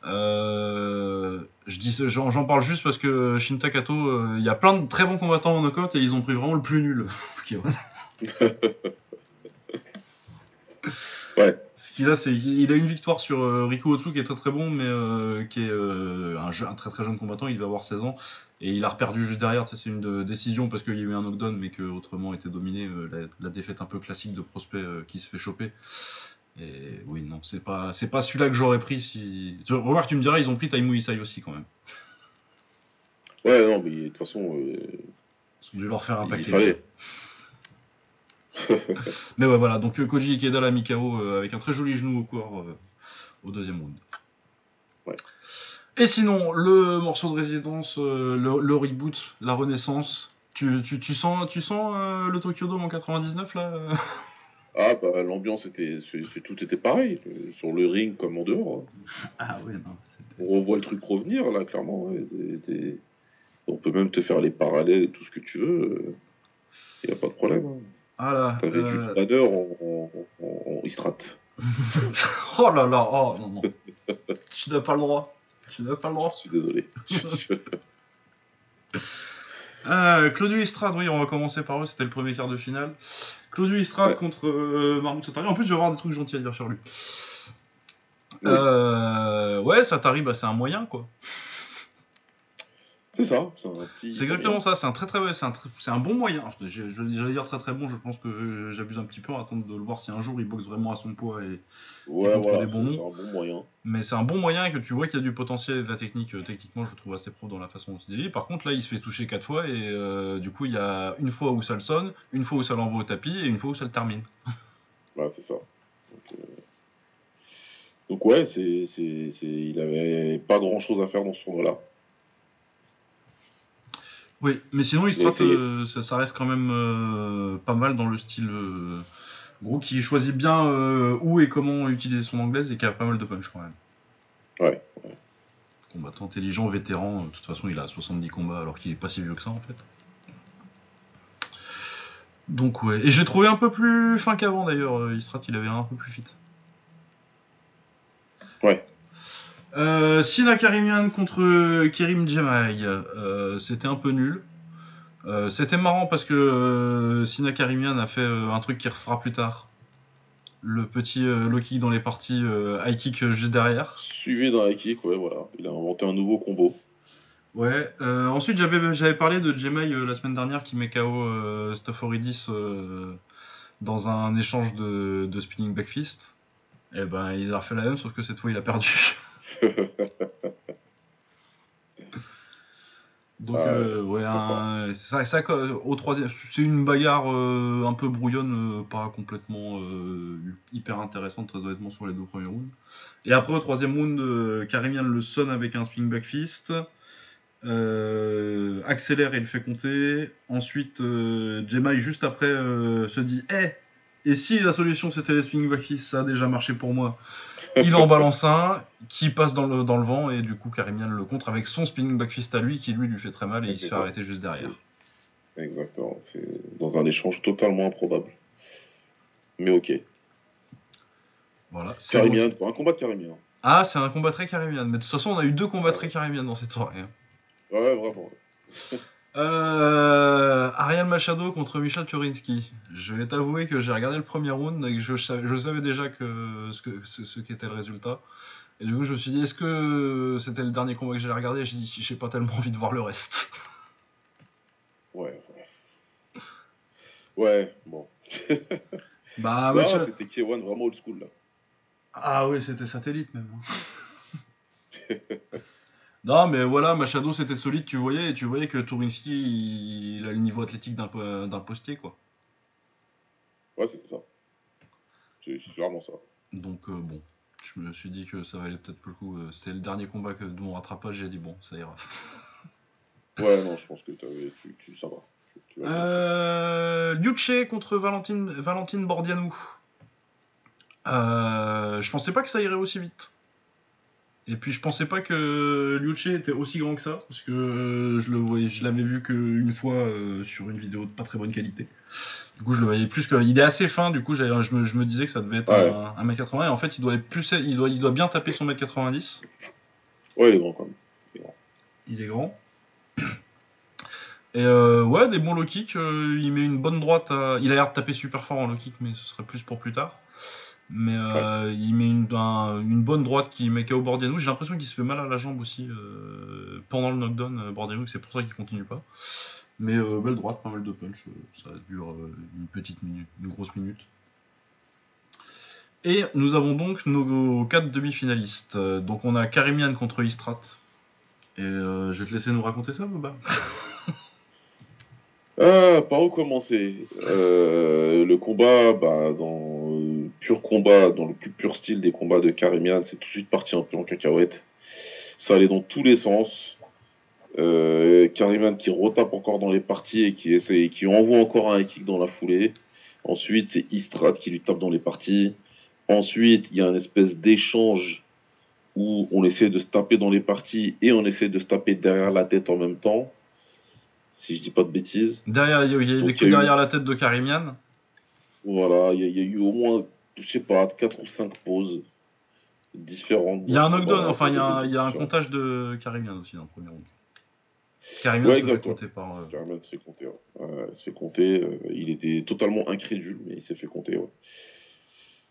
Euh, je dis, j'en j'en parle juste parce que Shinta Kato, euh, il y a plein de très bons combattants en knockout et ils ont pris vraiment le plus nul. [laughs] [laughs] Ouais. Ce qu'il a, c'est il a une victoire sur euh, Rico Otsu qui est très très bon, mais euh, qui est un, très très jeune combattant. Il va avoir 16 ans et il a reperdu juste derrière. Tu sais, C'est une de- décision parce qu'il y a eu un knockdown, mais que autrement était dominé. la, la défaite un peu classique de prospect qui se fait choper. Et oui, non, c'est pas c'est pas celui-là que j'aurais pris si. Tu remarques, tu me diras, ils ont pris Taimu Isai aussi quand même. Ouais, non, mais de toute façon, euh, Ils ont dû leur faire un il paquet. [laughs] [laughs] Mais ouais, voilà. Donc euh, Koji Ikeda l'a mis KO euh, avec un très joli genou au corps euh, au deuxième round. Ouais. Et sinon, le morceau de résidence, euh, le, le reboot, la renaissance. Tu, tu, tu sens, tu sens le Tokyo Dome en 99 là Ah, bah, l'ambiance était. tout était pareil, euh, sur le ring comme en dehors. hein. Ah oui, non. On revoit le truc revenir, là, clairement. ouais, des- des- On peut même te faire les parallèles et tout ce que tu veux. Il n'y a pas de problème. hein. Ah là. T'avais du euh, banner en, en, en, en Istrat. [laughs] oh là là, oh non, non. tu n'as pas le droit. Tu n'as pas le Je droit. suis désolé. [laughs] Euh, Claudio Estrade, oui, on va commencer par eux, c'était le premier quart de finale. Claudio Ouais. contre euh, Satari. En plus, je vais avoir des trucs gentils à dire sur lui. Oui. Euh, ouais, Satari, bah, c'est un moyen, quoi. C'est ça, c'est un petit. C'est exactement ça, c'est un très très c'est un, très- c'est un bon moyen. Je- je- J'allais dire très très bon, je pense que j'abuse un petit peu en attendant de le voir si un jour il boxe vraiment à son poids. Et... Ouais, voilà, des bons c'est noms. un bon moyen. Mais c'est un bon moyen et que tu vois qu'il y a du potentiel et de la technique. euh, techniquement, je le trouve assez pro dans la façon dont il délie. Par contre, là, il se fait toucher quatre fois et euh, du coup, il y a une fois où ça le sonne, une fois où ça l'envoie au tapis et une fois où ça le termine. [laughs] Bah, c'est ça. Donc, euh, Donc ouais, c'est, c'est, c'est... il avait pas grand chose à faire dans ce tournoi-là. Oui, mais sinon, il euh, ça, ça reste quand même euh, pas mal dans le style euh, gros qui choisit bien euh, où et comment utiliser son anglaise et qui a pas mal de punch quand même. Ouais. Combattant intelligent, vétéran, de toute façon, il a 70 combats alors qu'il est pas si vieux que ça en fait. Donc ouais, et j'ai trouvé un peu plus fin qu'avant d'ailleurs, Istrat il avait un peu plus fit. Ouais. Euh, Sina Karimian contre Kerim Jemai, euh, c'était un peu nul. Euh, c'était marrant parce que euh, Sina Karimian a fait un truc qu'il refera plus tard. Le petit low kick dans les parties high kick juste derrière. Suivi dans la kick, ouais, voilà. Il a inventé un nouveau combo. Ouais. ensuite, j'avais j'avais parlé de Jemai la semaine dernière qui met KO Staphoridis dans un échange de, de spinning back fist. Et ben, il a refait la même, sauf que cette fois, il a perdu. [laughs] Donc, Ah, euh, ouais, un- c'est ça, ça, quoi, au troisième, c'est une bagarre euh, un peu brouillonne, euh, pas complètement hyper intéressante, très honnêtement, sur les deux premiers rounds. Et après, au troisième round, Karimian le sonne avec un spinning back fist. accélère et le fait compter. Ensuite, Jemai, juste après, se dit Eh Et si la solution c'était les spinning back fist, ça a déjà marché pour moi. Il en balance un qui passe dans le, dans le vent et du coup Karimian le contre avec son spinning back fist à lui qui lui lui fait très mal et il se fait arrêter juste derrière. Exactement. C'est dans un échange totalement improbable. Mais ok. Voilà. bon. Karimian. Un combat de Karimian. Ah, c'est un combat très Karimian. Mais de toute façon, on a eu deux combats très Karimian dans cette soirée. hein. Ouais, vraiment. Euh, Ariel Machado contre Michel Turinski. Je vais t'avouer que j'ai regardé le premier round et que je savais, je savais déjà que ce, que, ce, ce qu'était le résultat. Et du coup, je me suis dit, est-ce que c'était le dernier combat que j'allais regarder? J'ai dit, j'ai pas tellement envie de voir le reste. Ouais, ouais. Ouais, bon. [laughs] Bah, Ah, Machado- c'était K1 vraiment old school, là. Ah oui, c'était satellite même. [laughs] non, mais voilà, Machado c'était solide, tu voyais, et tu voyais que Turinski il, il a le niveau athlétique d'un, d'un postier quoi. Ouais, c'est ça. C'est c'est clairement ça. Donc bon, je me suis dit que ça valait peut-être le coup. C'était le dernier combat que, de mon rattrapage, j'ai dit bon, ça ira. [laughs] ouais, non, je pense que tu, tu, ça va. Euh, contre Valentine, Valentine Bordianou. Euh, je pensais pas que ça irait aussi vite. Et puis je pensais pas que Liuche était aussi grand que ça, parce que je le voyais, je l'avais vu qu'une fois euh, sur une vidéo de pas très bonne qualité. Du coup, je le voyais plus que. Il est assez fin, du coup, je me, je me disais que ça devait être un, 1m80, et en fait, il doit, être plus, il, doit, il doit bien taper son 1m90. Ouais, il est grand quand même. Il est grand. Et euh, ouais, des bons low kicks. Euh, il met une bonne droite. Il a l'air de taper super fort en low kick, mais ce serait plus pour plus tard. Mais euh, il met une, une, bonne droite qui met KO Bordianou. J'ai l'impression qu'il se fait mal à la jambe aussi pendant le knockdown, Bordianou, c'est pour ça qu'il continue pas. Mais belle droite, pas mal de punch. ça dure une petite minute, une grosse minute. Et nous avons donc nos quatre demi-finalistes. Donc on a Karimian contre Istrat. Et je vais te laisser nous raconter ça, Boba. Ah, par où commencer? Euh, Le combat, bah, dans euh, pur combat, dans le plus pur style des combats de Karimian, c'est tout de suite parti un peu en cacahuète. Ça allait dans tous les sens. Euh, Karimian qui retape encore dans les parties et qui, essaie, qui envoie encore un kick dans la foulée. Ensuite, c'est Istrat qui lui tape dans les parties. Ensuite, il y a une espèce d'échange où on essaie de se taper dans les parties et on essaie de se taper derrière la tête en même temps si je dis pas de bêtises. Derrière, il y a, eu des coups derrière la tête de Karimian. Voilà, il y, a eu au moins, je sais pas, 4 ou 5 pauses différentes. Il y a un knockdown, enfin, il y a, un comptage de Karimian aussi dans le premier round. Karimian se fait compter par. Euh, Karimian se fait compter, se fait compter. Euh, il était totalement incrédule, mais il s'est fait compter,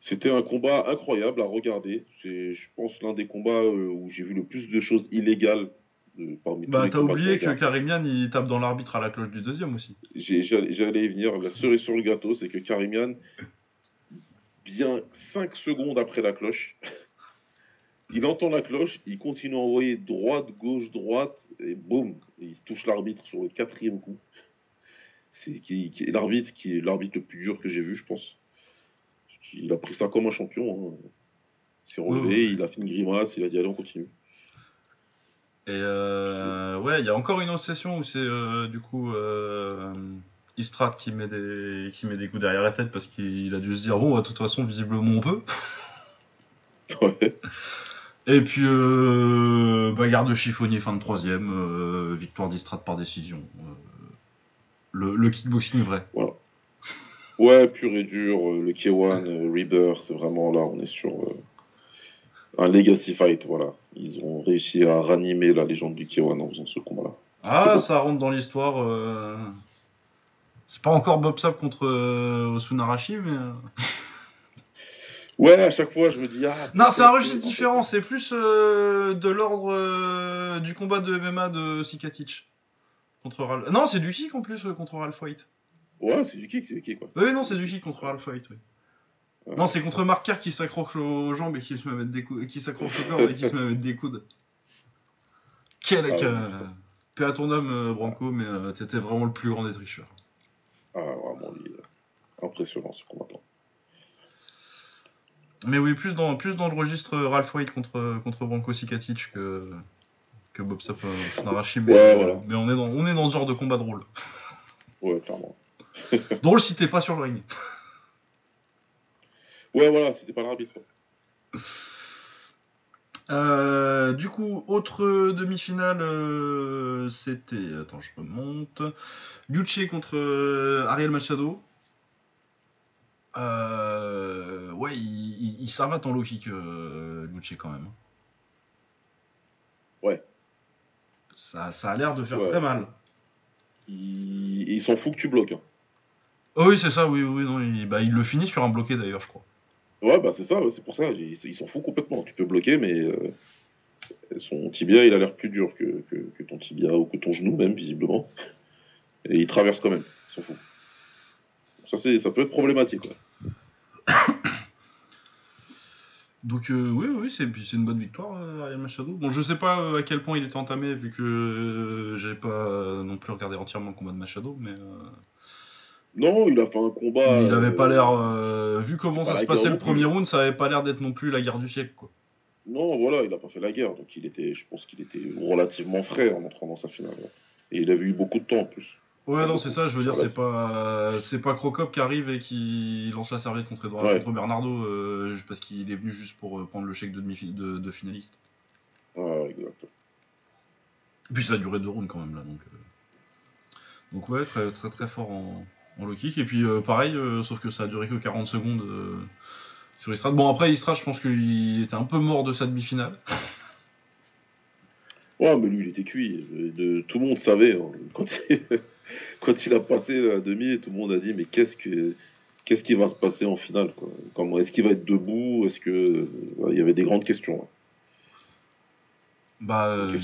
C'était un combat incroyable à regarder. C'est, je pense, l'un des combats euh, où j'ai vu le plus de choses illégales bah, t'as oublié que Karimian il tape dans l'arbitre à la cloche du deuxième aussi. J'allais y venir. La cerise sur le gâteau, c'est que Karimian, bien 5 secondes après la cloche, il entend la cloche, il continue à envoyer droite, gauche, droite, et boum, il touche l'arbitre sur le quatrième coup. C'est qui, l'arbitre qui est l'arbitre le plus dur que j'ai vu, je pense. Il a pris ça comme un champion. Hein. Il s'est relevé, il a fait une grimace, il a dit allez on continue. Et euh, ouais, il y a encore une autre session où c'est euh, du coup euh, Istrat qui met, des, qui met des coups derrière la tête parce qu'il a dû se dire bon, de toute façon, visiblement on peut. [laughs] Ouais. Et puis, bagarre de chiffonnier fin de troisième, victoire d'Istrat par décision. Le, kickboxing vrai. Voilà. Ouais, pur et dur, le K1, Rebirth, vraiment là, on est sur un legacy fight, voilà. Ils ont réussi à ranimer la légende du K1 en faisant ce combat-là. Ah, ça rentre dans l'histoire. Euh, c'est pas encore Bob Sapp contre euh, Osunarashi, mais. Euh. [laughs] Ouais, à chaque fois, je me dis. Ah, non, c'est un registre différent. C'est plus de l'ordre du combat de MMA de Sikatic. Contre Ralph... Non, c'est du kick en plus contre Ralph White. Ouais, c'est du kick, c'est du kick. Quoi. Oui, non, c'est du kick contre Ralph White, oui. Non, c'est contre Mark Kerr qui s'accroche aux jambes et qui se met des coudes, qui s'accroche au corps et qui se met à mettre des coudes. Quel ah, Paix à ton homme, euh, Branco, mais euh, t'étais vraiment le plus grand des tricheurs. Ah, vraiment, impressionnant ce combattant. Mais oui, plus dans, plus dans le registre Ralph White contre, contre Branco Sikatic que, que Bob Sapp euh, Mais, ouais, mais on, est dans, on est dans ce genre de combat drôle. Ouais, clairement. [laughs] drôle si t'es pas sur le ring. Ouais, voilà, c'était pas l'arbitre. Euh, du coup, autre demi-finale, euh, c'était. Attends, je remonte. Luce contre euh, Ariel Machado. ouais, il, il, savate en low kick, Luce quand même. Ouais. Ça, ça a l'air de faire très mal. Il, s'en fout que tu bloques. Hein. Oh oui, c'est ça, oui, oui, non, il, bah, il le finit sur un bloqué d'ailleurs, je crois. Ouais, bah c'est ça, c'est pour ça, ils s'en foutent complètement. Tu peux bloquer, mais euh, son tibia, il a l'air plus dur que, ton tibia ou que ton genou, même, visiblement. Et il traverse quand même, il s'en fout. Ça, ça peut être problématique. [coughs] Donc euh, oui, oui, c'est une bonne victoire, euh, Ariel Machado. Bon, je sais pas à quel point il était entamé, vu que j'avais pas non plus regardé entièrement le combat de Machado, mais Non, il a fait un combat. il avait pas euh, l'air. euh, vu comment ça se passait le premier round, ça avait pas l'air d'être non plus la guerre du siècle, quoi. Non, voilà, il a pas fait la guerre, donc il était, je pense qu'il était relativement frais en entrant dans sa finale. Et il avait eu beaucoup de temps en plus. Ouais, non, c'est ça, je veux dire, c'est pas c'est pas Crocop qui arrive et qui lance la serviette contre, Edouard, Ouais. contre Bernardo euh, parce qu'il est venu juste pour euh, prendre le chèque de, demi de, de finaliste. Ouais, exact. Et puis ça a duré deux rounds quand même là, donc. euh. Donc ouais, très très très fort en, en low kick. Et puis euh, pareil, euh, sauf que ça a duré que 40 secondes euh, sur Istrad. Bon après Istrad, je pense qu'il était un peu mort de sa demi-finale. [laughs] Ouais, mais lui, il était cuit. Tout le monde savait. hein. [laughs] Quand, il, a passé la demi, tout le monde a dit Mais qu'est-ce que. Qui va se passer en finale Est-ce qu'il va être debout? Est-ce que il y avait des grandes questions hein. Bah, euh,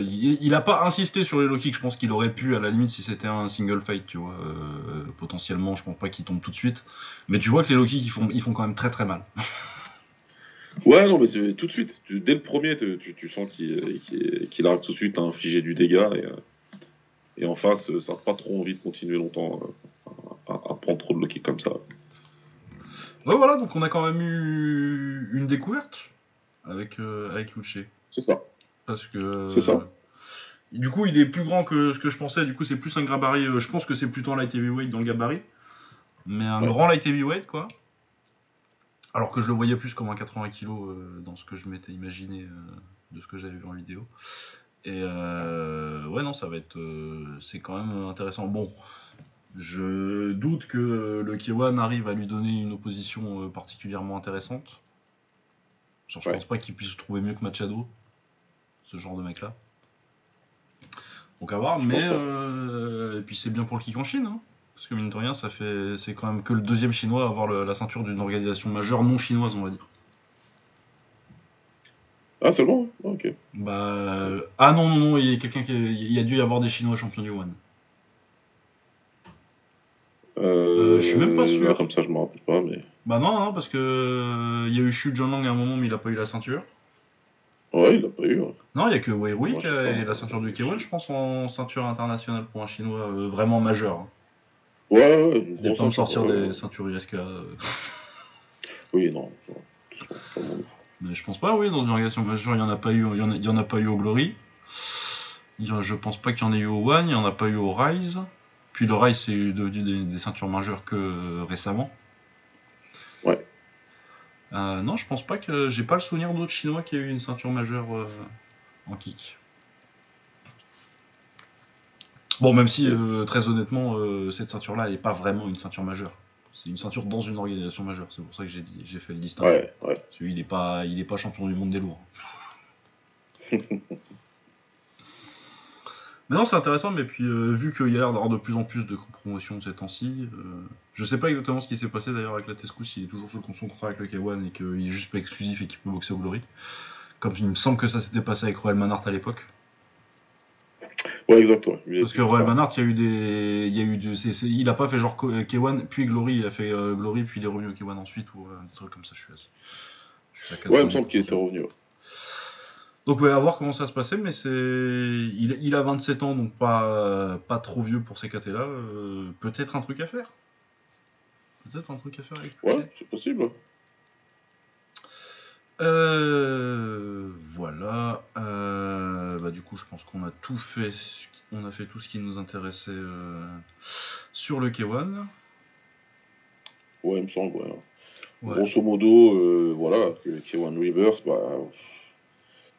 il, il- a pas insisté sur les low kicks. Je pense qu'il aurait pu, à la limite, si c'était un single fight, tu vois. euh, potentiellement, je pense pas qu'il tombe tout de suite. Mais tu vois que les low kicks, ils font, ils font quand même très très mal. [laughs] Ouais, non, mais tout de suite, tu- dès le premier, tu, tu- tu sens qu'il arrive tout de suite à infliger du dégât et, euh, et en face, ça n'a pas trop envie de continuer longtemps à, à prendre trop de low kick comme ça. Ouais, voilà, donc on a quand même eu une découverte avec, euh, avec Luce. C'est ça. Parce que. C'est ça. Du coup, il est plus grand que ce que je pensais. Du coup, c'est plus un gabarit. euh, Je pense que c'est plutôt un light heavyweight dans le gabarit. Mais un Ouais. grand light heavyweight, quoi. Alors que je le voyais plus comme un 80 kg euh, dans ce que je m'étais imaginé euh, de ce que j'avais vu en vidéo. Et euh, ouais, non, ça va être. euh, c'est quand même intéressant. Bon, je doute que le K1 arrive à lui donner une opposition euh, particulièrement intéressante. Genre, je Ouais. pense pas qu'il puisse trouver mieux que Machado, ce genre de mec-là. Donc à voir, mais euh, et puis c'est bien pour le kick en Chine, hein, parce que mine de rien, ça fait c'est quand même que le deuxième chinois à avoir le- la ceinture d'une organisation majeure non chinoise, on va dire. Ah, seulement Ok. Bah euh, ah non non non, il y a quelqu'un qui il y a dû y avoir des chinois champions du One. Euh, je suis même pas sûr. là, Comme ça, je me rappelle pas, mais. Bah non non parce que euh, il y a eu Xu Zhonglang à un moment mais il a pas eu la ceinture. Ouais, il l'a pas eu. ouais. Non, il y a que Wei Rui qui a la ceinture du K1, je pense en ceinture internationale pour un chinois euh, vraiment majeur. hein. Ouais, ouais, Il ceinture, sortir ouais, ouais. des ceintures USK. euh, Oui, non. Mais je pense pas, oui, dans une organisation majeure, il y en a pas eu, il y en a, il y en a pas eu au Glory. Je pense pas qu'il y en ait eu au One, il y en a pas eu au Rise. Puis le Rise, c'est devenu des, des ceintures majeures que euh, récemment. Euh, non, je pense pas que j'ai pas le souvenir d'autres Chinois qui aient eu une ceinture majeure euh, en kick. Bon, même si euh, très honnêtement, cette ceinture-là n'est pas vraiment une ceinture majeure. C'est une ceinture dans une organisation majeure. C'est pour ça que j'ai dit, j'ai fait le distinguo. Ouais, ouais. Pas, il est pas champion du monde des lourds. [laughs] mais non, c'est intéressant, mais puis euh, vu qu'il y a l'air d'avoir de plus en plus de promotions ces temps-ci, euh, je sais pas exactement ce qui s'est passé d'ailleurs avec la Tesco, s'il est toujours sous son contrat avec le K1 et qu'il est juste pas exclusif et qu'il peut boxer au Glory. Comme il me semble que ça s'était passé avec Royal Manhart à l'époque. Ouais, exact, ouais. Lui, Parce que Royal. Manhart, il y a eu des, il y a eu de, c'est- c'est- il a pas fait genre Ko- K1 puis Glory, il a fait euh, Glory puis il est revenu au K1 ensuite ou euh, des trucs comme ça. Je suis assez. je suis à Ouais, il me 90%. semble qu'il était revenu. Donc ouais, à voir comment ça se passait, mais c'est il, il a 27 ans, donc pas, pas trop vieux pour ces catés-là. euh, Peut-être un truc à faire. Peut-être un truc à faire avec. Ouais, c'est possible. Euh, voilà. Euh, bah, du coup, je pense qu'on a tout fait. On a fait tout ce qui nous intéressait euh, sur le K1. Ouais, il me semble, ouais. Ouais. Grosso modo, voilà, que K1 Reverse, bah.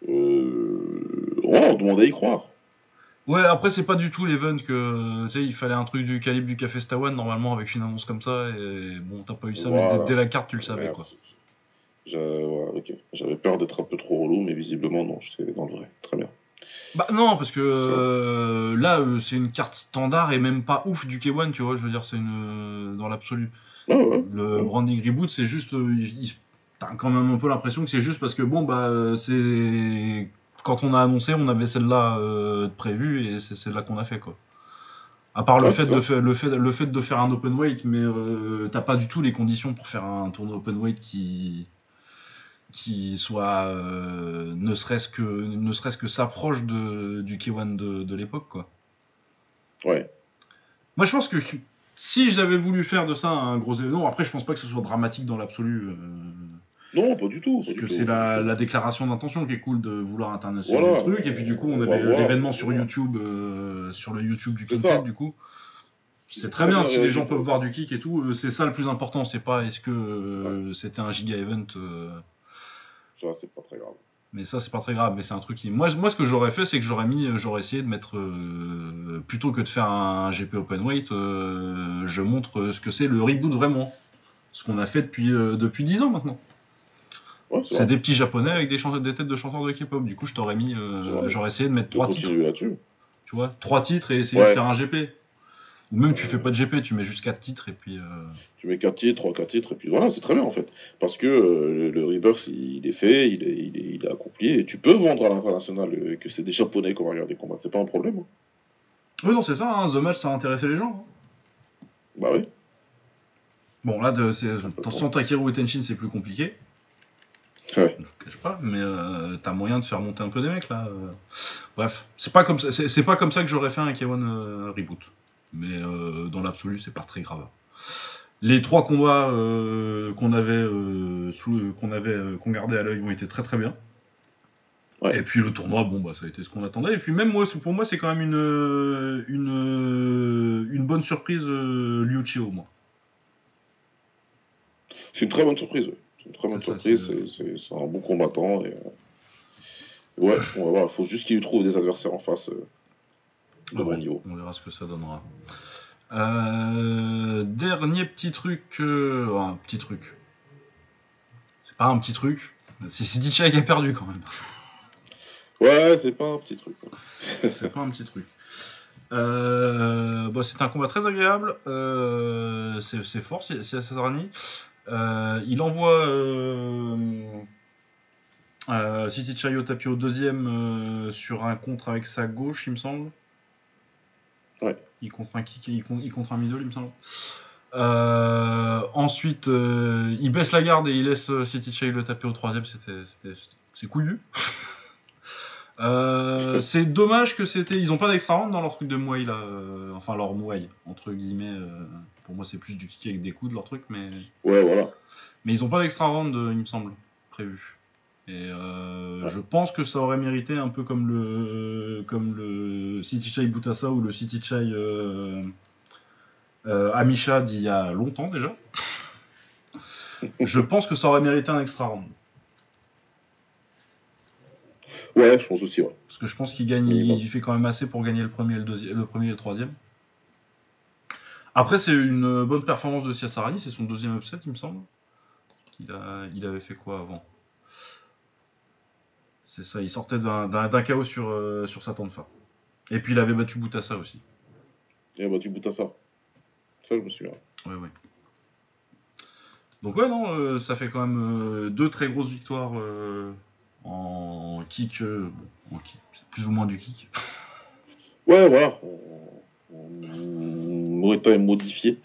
Euh, ouais, on demandait à y croire. Ouais, après, c'est pas du tout l'event que. Tu sais, il fallait un truc du calibre du Café Stawan, normalement, avec une annonce comme ça. Et bon, t'as pas eu ça, mais dès, dès la carte, tu le savais, Merde, quoi. ouais. J'avais peur d'être un peu trop relou, mais visiblement, non, j'étais dans le vrai. Très bien. Bah non, parce que euh, là, euh, c'est une carte standard et même pas ouf du K1, tu vois, je veux dire, c'est une... dans l'absolu. Ouais. Le branding reboot, c'est juste... il- il- T'as quand même un peu l'impression que c'est juste parce que, bon, bah, euh, c'est... Quand on a annoncé, on avait celle-là euh, prévue et c'est celle-là qu'on a fait, quoi. À part le, Ouais, fait de faire, le, fait, le fait de faire un open weight, mais euh, t'as pas du tout les conditions pour faire un tournoi open weight qui qui soit euh, ne serait-ce que ne serait-ce que s'approche de du K1 de, de l'époque quoi. Ouais. Moi je pense que si j'avais voulu faire de ça un gros événement, après je pense pas que ce soit dramatique dans l'absolu. euh, Non, pas du tout. parce que c'est la, la déclaration d'intention qui est cool de vouloir internationaliser Voilà. le truc. Et puis du coup, on avait l'événement sur. YouTube, euh, sur le YouTube du Quintet, du coup. C'est très bien bien si les gens peuvent voir du kick et tout. euh, C'est ça le plus important. C'est pas est-ce que euh, c'était un giga event. euh, Ça, c'est pas très grave. mais ça, c'est pas très grave. Mais c'est un truc qui. Moi, moi ce que j'aurais fait, c'est que j'aurais mis, j'aurais essayé de mettre euh, plutôt que de faire un GP open weight, je montre ce que c'est le reboot vraiment. Ce qu'on a fait depuis depuis 10 ans maintenant. Ouais, c'est des petits japonais avec des, têtes de chanteurs de K-pop. Du coup, je t'aurais mis, euh, j'aurais essayé de mettre trois titres, tu vois, trois titres et essayer de faire un GP. Ou même tu fais pas de GP, tu mets juste quatre titres et puis. euh, Tu mets 4 titres, 3 4 titres, et puis voilà, c'est très bien en fait. Parce que euh, le Rebirth, il est fait, il est, il, est, il est accompli, et tu peux vendre à l'international que c'est des Japonais qui vont regarder les combats, c'est pas un problème. hein. Oui, non, c'est ça. Hein, The Match, ça a intéressé les gens. hein. Bah oui. Bon, là, de, sans Takeru et Tenshin, c'est plus compliqué. Ouais. Je cache pas, mais euh, t'as moyen de faire monter un peu des mecs là. euh. Bref, c'est pas comme ça, c'est, c'est pas comme ça que j'aurais fait un K1 euh, reboot. Mais euh, dans l'absolu, c'est pas très grave. Les trois combats qu'on avait, sous, qu'on avait, qu'on gardait à l'œil ont été très très bien. Ouais. Et puis le tournoi, bon bah ça a été ce qu'on attendait. Et puis même moi, pour moi, c'est quand même une une une bonne surprise Liu Chio, moi. C'est une très bonne surprise. ouais. C'est une très bonne C'est surprise, c'est- c'est- c'est c'est un bon combattant. Et, euh, Ouais, on va voir, il faut juste qu'il trouve des adversaires en face euh, de Ah bon niveau. On verra ce que ça donnera. Euh, dernier petit truc. euh, oh, un petit truc. C'est pas un petit truc. C'est City Chai qui a perdu quand même. Ouais, c'est pas un petit truc. [laughs] C'est pas un petit truc. Euh, bah, C'était un combat très agréable. Euh, c'est c'est fort, c'est c'est. Euh, il envoie euh, euh, au tapis au deuxième euh, sur un contre avec sa gauche, il me semble. Ouais. Il contre un kick, il contre, il contre un middle, il me semble. Euh, ensuite, euh, il baisse la garde et il laisse euh, City Chai le taper au troisième. C'était- c'est couillu. [laughs] Euh, c'est dommage que c'était. Ils ont pas d'extra round dans leur truc de Muay là. euh, enfin, leur Muay, entre guillemets. euh, pour moi, c'est plus du kick avec des coudes leur truc, mais. Ouais, voilà. Mais ils ont pas d'extra round, euh, il me semble, prévu. Et euh, Ouais. je pense que ça aurait mérité un peu comme le comme le City Chai Butasa ou le City Chai euh, euh, Amisha d'il y a longtemps déjà. [laughs] je pense que ça aurait mérité un extra round. Ouais, je pense aussi, ouais. Parce que je pense qu'il gagne, il fait quand même assez pour gagner le premier et le, deuxième, le, premier et le troisième. Après, c'est une bonne performance de Siasarani, c'est son deuxième upset, il me semble. Il, a, il avait fait quoi avant? C'est ça, il sortait d'un chaos sur, euh, sur sa Tanfa. Et puis il avait battu Boutassa aussi. Il a battu Boutassa. Ça, je me souviens. Ouais, ouais. Donc ouais, non, euh, ça fait quand même euh, deux très grosses victoires euh, en kick, euh, bon, en kick, plus ou moins du kick. Ouais, voilà. On- Morita est modifié.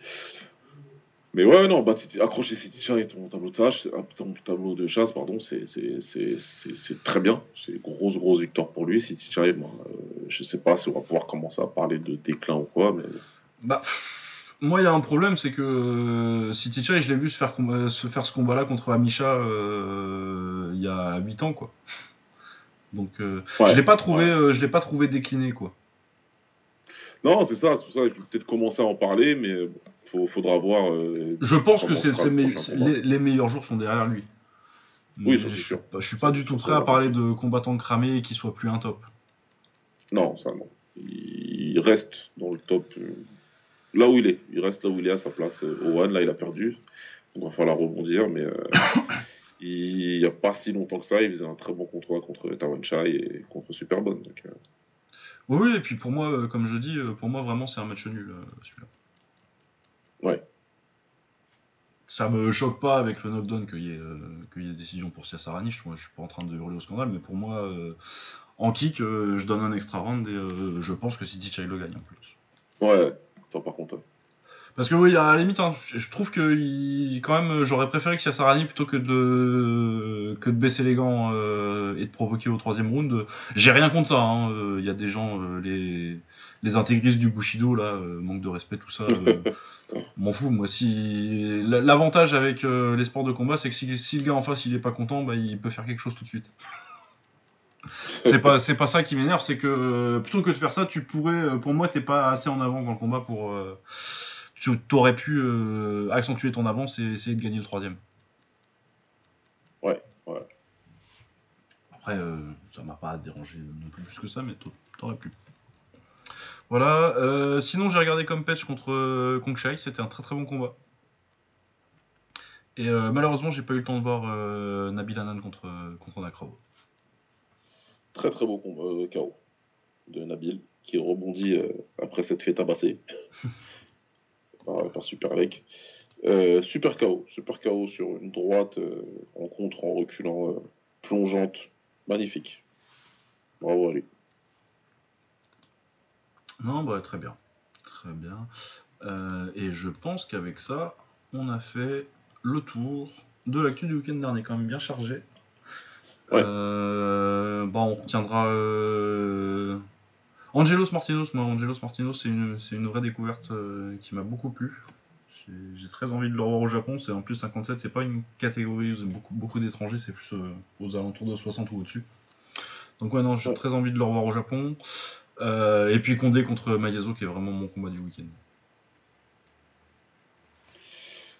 Mais ouais, non, bah, accrocher City Chai et ton tableau de chasse, ton tableau de chasse, pardon, c'est c'est- c'est- c'est- c'est très bien. C'est une grosse, grosse victoire pour lui. City Chai, bah, euh, je sais pas si on va pouvoir commencer à parler de déclin ou quoi, mais Bah, moi, il y a un problème, c'est que euh, City Chai, je l'ai vu se faire, combat- se faire ce combat-là contre Amisha euh, il y a 8 ans, quoi. Donc, euh, Ouais, je l'ai pas trouvé, ouais. euh, je l'ai pas trouvé décliné, quoi. Non, c'est ça, c'est pour ça qu'il faut peut-être commencer à en parler, mais faut, faudra voir. Je pense que c'est le les, les meilleurs jours sont derrière lui. Oui, Mais c'est je, sûr. pas, je suis pas du tout prêt à parler de combattants cramés et qui soient plus un top. Non, ça non. Il reste dans le top. Là où il est. Il reste là où il est à sa place. euh, One, là, il a perdu. Donc, il va falloir rebondir. Mais euh, [coughs] il n'y a pas si longtemps que ça, il faisait un très bon contre contre Tawan Chai et contre Superbone. Donc, euh, Oui, oui, et puis pour moi, comme je dis, pour moi, vraiment, c'est un match nul, celui-là. Ouais. Ça me choque pas avec le knockdown qu'il y, ait, qu'il y ait décision pour Siasarani. Je, moi, je suis pas en train de hurler au scandale, mais pour moi, en kick, je donne un extra round et je pense que City Chai le gagne en plus. ouais, toi par contre. Parce que oui, à la limite, hein, je trouve que il- quand même, j'aurais préféré que Siasarani plutôt que de que de baisser les gants euh, et de provoquer au troisième round. J'ai rien contre ça. hein, euh, Il y a des gens, euh, les les intégristes du Bushido, là, euh, manque de respect, tout ça. euh, [laughs] m'en fous, moi. Si l'avantage avec euh, les sports de combat, c'est que si, si le gars en face il est pas content, bah il peut faire quelque chose tout de suite. C'est pas c'est pas ça qui m'énerve, c'est que euh, plutôt que de faire ça, tu pourrais, euh, pour moi, t'es pas assez en avance dans le combat pour. euh, tu aurais pu accentuer ton avance et essayer de gagner le troisième. Ouais, ouais. Après, ça m'a pas dérangé non plus plus que ça, mais t'a- t'aurais pu. Voilà. euh, sinon, j'ai regardé comme patch contre euh, Kong Shai, c'était un très très bon combat. Et euh, malheureusement, j'ai pas eu le temps de voir Nabil Hanan contre, contre Nakrao. Très très beau combat, euh, KO de Nabil qui rebondit euh, après s'être fait tabasser par, [laughs] par Super Lake. Euh, super KO, super KO sur une droite euh, en contre, en reculant, euh, plongeante, magnifique. Bravo à lui. Non, bah très bien. Très bien. Et je pense qu'avec ça, on a fait le tour de l'actu du week-end dernier, quand même bien chargé. Ouais. Euh, bah, on retiendra euh, Angelos Martinos. Moi, Angelos Martinos, c'est une, c'est une vraie découverte euh, qui m'a beaucoup plu. J'ai j'ai très envie de le revoir au Japon. C'est en plus 57, c'est pas une catégorie où beaucoup, beaucoup d'étrangers, c'est plus aux alentours de 60 ou au-dessus. Donc ouais, non, j'ai Ouais. très envie de le revoir au Japon. Et puis Condé contre Mayazo, qui est vraiment mon combat du week-end.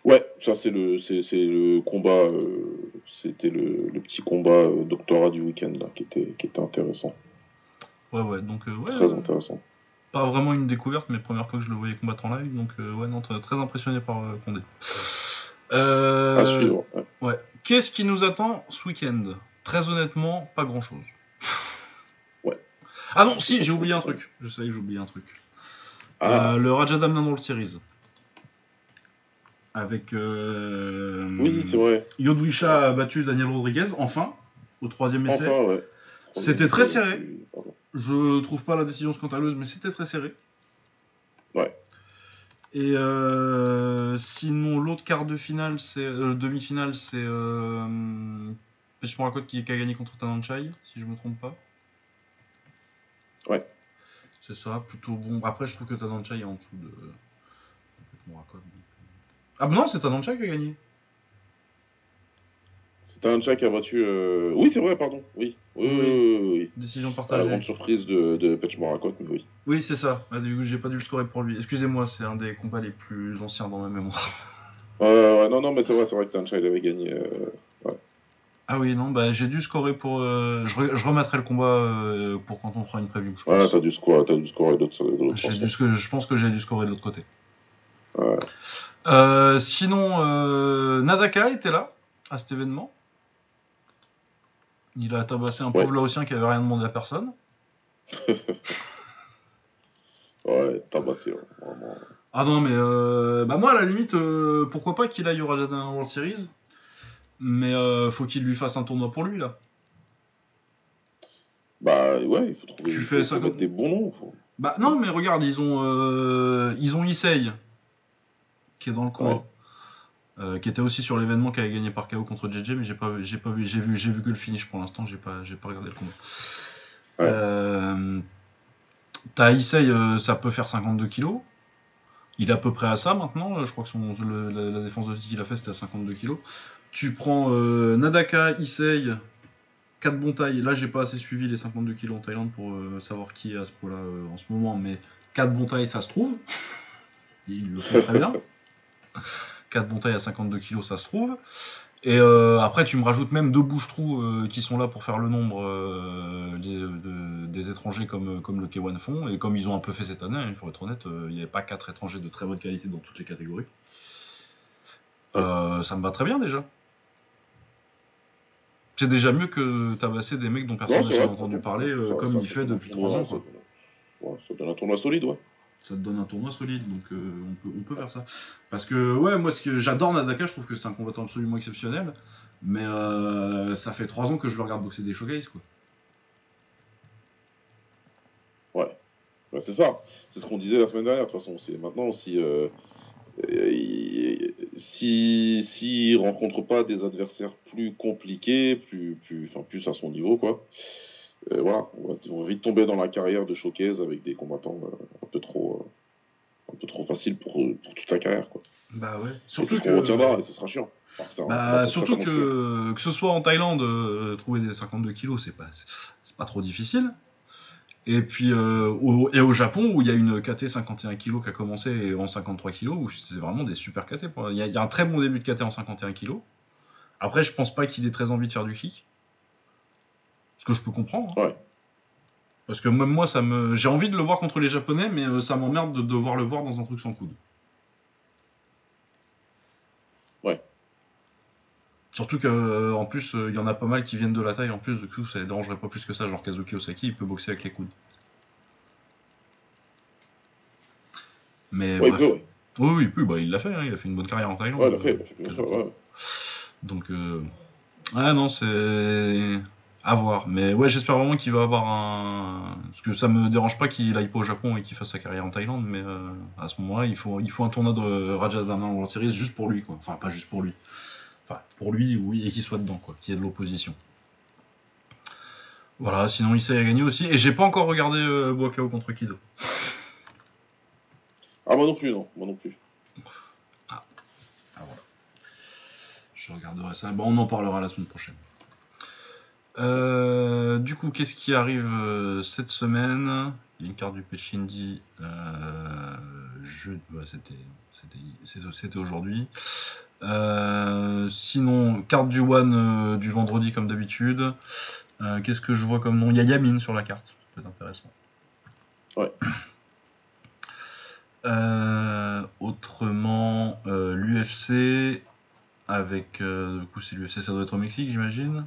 Ouais, ça c'est le, c'est, c'est le combat, euh, c'était le, le petit combat euh, doctorat du week-end là, qui était, qui était intéressant, Ouais, ouais, donc euh, ouais, très euh, intéressant. pas vraiment une découverte, mais première fois que je le voyais combattre en live, donc euh, ouais, non, très, impressionné par Condé. À suivre. ouais. Ouais. Qu'est-ce qui nous attend ce week-end? Très honnêtement, pas grand-chose. [laughs] Ouais. Ah non, si, j'ai oublié un truc. Je sais que j'ai oublié un truc. Ah, le Rajadamna World Series. Avec. Euh, oui, c'est vrai. Yodwisha a battu Daniel Rodriguez, enfin, au troisième essai. Enfin, ouais. C'était très serré. Je trouve pas la décision scandaleuse, mais c'était très serré. Ouais. Et euh, sinon, l'autre quart de finale, c'est euh, demi-finale, c'est euh, Morakot qui, a gagné contre Tananchai, si je me trompe pas. Ouais. C'est ça, plutôt bon. Après, je trouve que Tananchai est en dessous de, Morakot. donc, euh. Ah, bah non, c'est Tananchai qui a gagné. C'était un chat qui a battu. euh, Oui, c'est vrai, pardon. Oui, oui, oui, Oui. oui, oui, oui. Décision À la partagée. grande surprise de, de Patch Morakot, mais oui. Oui, c'est ça. Ah, du coup, j'ai pas dû le scorer pour lui. Excusez-moi, c'est un des combats les plus anciens dans ma mémoire. Euh, ouais, non, non, mais c'est vrai, c'est vrai que Tancha il avait gagné. euh, Ah oui, non, bah j'ai dû scorer pour. euh, je, re- je remettrai le combat euh, pour quand on fera une preview. Je, Ouais, pense. t'as dû scorer, t'as dû scorer de l'autre sco- je pense que j'ai dû scorer de l'autre côté. Euh, sinon, euh, Nadaka était là à cet événement. Il a tabassé un pauvre Ouais. Laotien qui avait rien demandé à personne. [laughs] Ouais, tabassé, vraiment. Ah non, mais euh, bah moi à la limite, euh, pourquoi pas qu'il aille au Rajadamna World Series Mais euh, faut qu'il lui fasse un tournoi pour lui là. Bah ouais, il faut trouver Tu il fais faut ça mettre comme- des bons noms. faut- Bah non, mais regarde, ils ont ils ont Issei qui est dans le coin, Ouais. euh, qui était aussi sur l'événement qui avait gagné par KO contre JJ, mais j'ai pas j'ai pas vu j'ai vu j'ai vu que le finish pour l'instant, j'ai pas j'ai pas regardé le combat. Ouais. Euh, T'as Issei, euh, ça peut faire 52 kilos. Il est à peu près à ça maintenant. Je crois que son, le- la, la défense de titre qu'il a fait c'était à 52 kilos. Tu prends euh, Nadaka, Issei, 4 bons tailles. Là, j'ai pas assez suivi les 52 kilos en Thaïlande pour savoir qui est à ce poids-là en ce moment, mais 4 bons tailles, ça se trouve. Ils le font très bien. [laughs] 4 bons tailles à 52 kilos, ça se trouve. Et euh, après, tu me rajoutes même deux bouches-trous euh, qui sont là pour faire le nombre euh, des, de- des étrangers comme, comme le K1 font. Et comme ils ont un peu fait cette année, hein, il faut être honnête, il n'y avait pas 4 étrangers de très bonne qualité dans toutes les catégories. Ça me va très bien déjà. C'est déjà mieux que tabasser des mecs dont personne n'a jamais entendu parler, ça- comme ça il fait depuis tournoi, 3 ans. ça Quoi. Ouais, ça donne un tournoi solide, ouais. Ça te donne un tournoi solide, donc euh, on, peut, on peut faire ça. Parce que, ouais, moi, ce que j'adore Nadaka, je trouve que c'est un combattant absolument exceptionnel. Mais euh, ça fait 3 ans que je le regarde boxer des showcase, quoi. Ouais, c'est ça. C'est ce qu'on disait la semaine dernière, de toute façon. C'est maintenant si. Euh, euh, il- si s'il rencontre pas des adversaires plus compliqués, plus plus enfin plus à son niveau quoi, euh, voilà, on va, vite tomber dans la carrière de showcase avec des combattants euh, un peu trop, euh, un peu trop faciles pour, pour, toute sa carrière, quoi. Bah ouais. Surtout que... retiendra et ce sera chiant. bah, surtout que, que ce soit en Thaïlande, trouver des 52 kilos, c'est pas, c'est pas trop difficile. Et puis au, et au Japon où il y a une KT 51 kg qui a commencé en 53 kg où c'est vraiment des super KT. Il y, a, il y, a un très bon début de KT en 51 kg. Après je pense pas qu'il ait très envie de faire du kick. Ce que je peux comprendre. Ouais. Parce que même moi, ça me, j'ai envie de le voir contre les Japonais, mais euh, ça m'emmerde de devoir le voir dans un truc sans coude. Ouais. Surtout qu'en euh, plus, euh, il y en a pas mal qui viennent de la taille en plus, du coup, ça les dérangerait pas plus que ça. Genre Kazuki Osaki, il peut boxer avec les coudes. Mais ouais, bref. Oui, oui, bah, il l'a fait, hein, il a fait une bonne carrière en Thaïlande. Ouais, il l'a fait, il a fait ouais. Donc, ah non, c'est à voir. Mais ouais, j'espère vraiment qu'il va avoir un. Parce que ça me dérange pas qu'il aille pas au Japon et qu'il fasse sa carrière en Thaïlande, mais euh, à ce moment-là, il faut, il faut un tournoi de Raja World Series juste pour lui, quoi. Enfin, pas juste pour lui. Enfin, pour lui, oui, et qu'il soit dedans, quoi. Qu'il y ait de l'opposition. Voilà, sinon il à gagner aussi. Et j'ai pas encore regardé euh, Boakao contre Kido. [laughs] Ah, moi non plus, non. Moi non plus. Ah. ah voilà. Je regarderai ça. Bon, on en parlera la semaine prochaine. Euh, du coup, qu'est-ce qui arrive euh, cette semaine? Il y a une carte du Pechindi. Euh, je... c'était aujourd'hui. sinon, carte du One du vendredi comme d'habitude. qu'est-ce que je vois comme nom? Il y a Yamine sur la carte. C'est intéressant. Ouais. [coughs] autrement, l'UFC avec. du coup, c'est l'UFC, ça doit être au Mexique, j'imagine.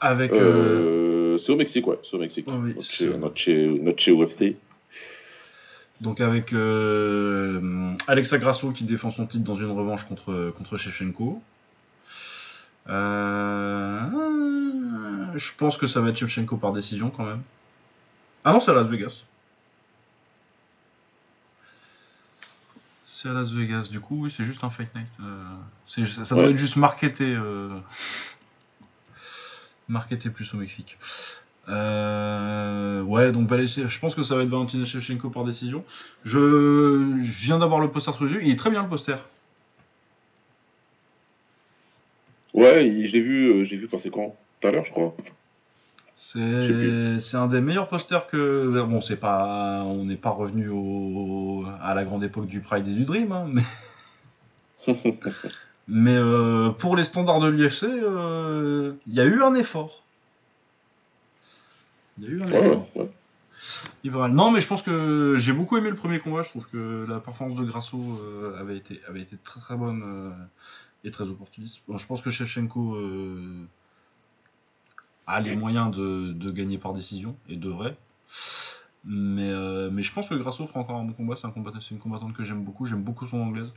Avec. Euh, euh, c'est au Mexique, ouais. C'est au Mexique. Oh, oui, UFC. Donc avec euh, Alexa Grasso qui défend son titre dans une revanche contre, contre Shevchenko. Euh, je pense que ça va être Shevchenko par décision quand même. Ah non, c'est à Las Vegas. C'est à Las Vegas, du coup, oui, c'est juste un Fight Night. ça doit être juste marketé marketé plus au Mexique. Euh, ouais, donc je pense que ça va être Valentina Shevchenko par décision. Je, viens d'avoir le poster sous les yeux, il est très bien le poster. Ouais, je l'ai vu, euh, j'ai vu passer quand? Tout à l'heure, je crois. C'est un des meilleurs posters que. Bon, c'est pas, on n'est pas revenu au, à la grande époque du Pride et du Dream, hein, mais. [laughs] Mais euh, pour les standards de l'UFC, euh, il y a eu un effort. Il y a eu un effort. Non, mais je pense que j'ai beaucoup aimé le premier combat. Je trouve que la performance de Grasso euh, avait, été, avait été très très bonne et très opportuniste. je pense que Shevchenko a les moyens de, gagner par décision et devrait. Mais, mais je pense que Grasso fera encore un bon combat. C'est un une combattante que j'aime beaucoup. J'aime beaucoup son anglaise.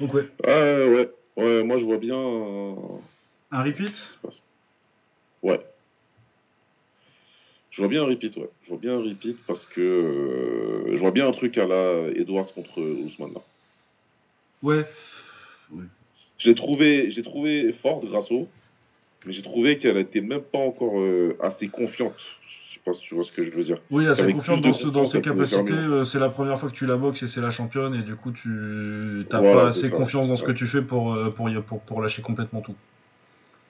Donc ouais. ouais. Ouais, moi je vois bien. Un repeat? Ouais. Je vois bien un repeat, ouais. Je vois bien un repeat parce que euh, je vois bien un truc à la Edwards contre Ousmane là. Ouais. J'ai trouvé, j'ai trouvé forte Grasso, mais j'ai trouvé qu'elle était même pas encore euh, assez confiante tu vois ce que je veux dire. Oui, assez confiance dans, ses capacités. Euh, c'est la première fois que tu la boxes et c'est la championne, et du coup, tu n'as pas assez confiance dans ce que tu fais pour, euh, pour, pour, pour, lâcher complètement tout.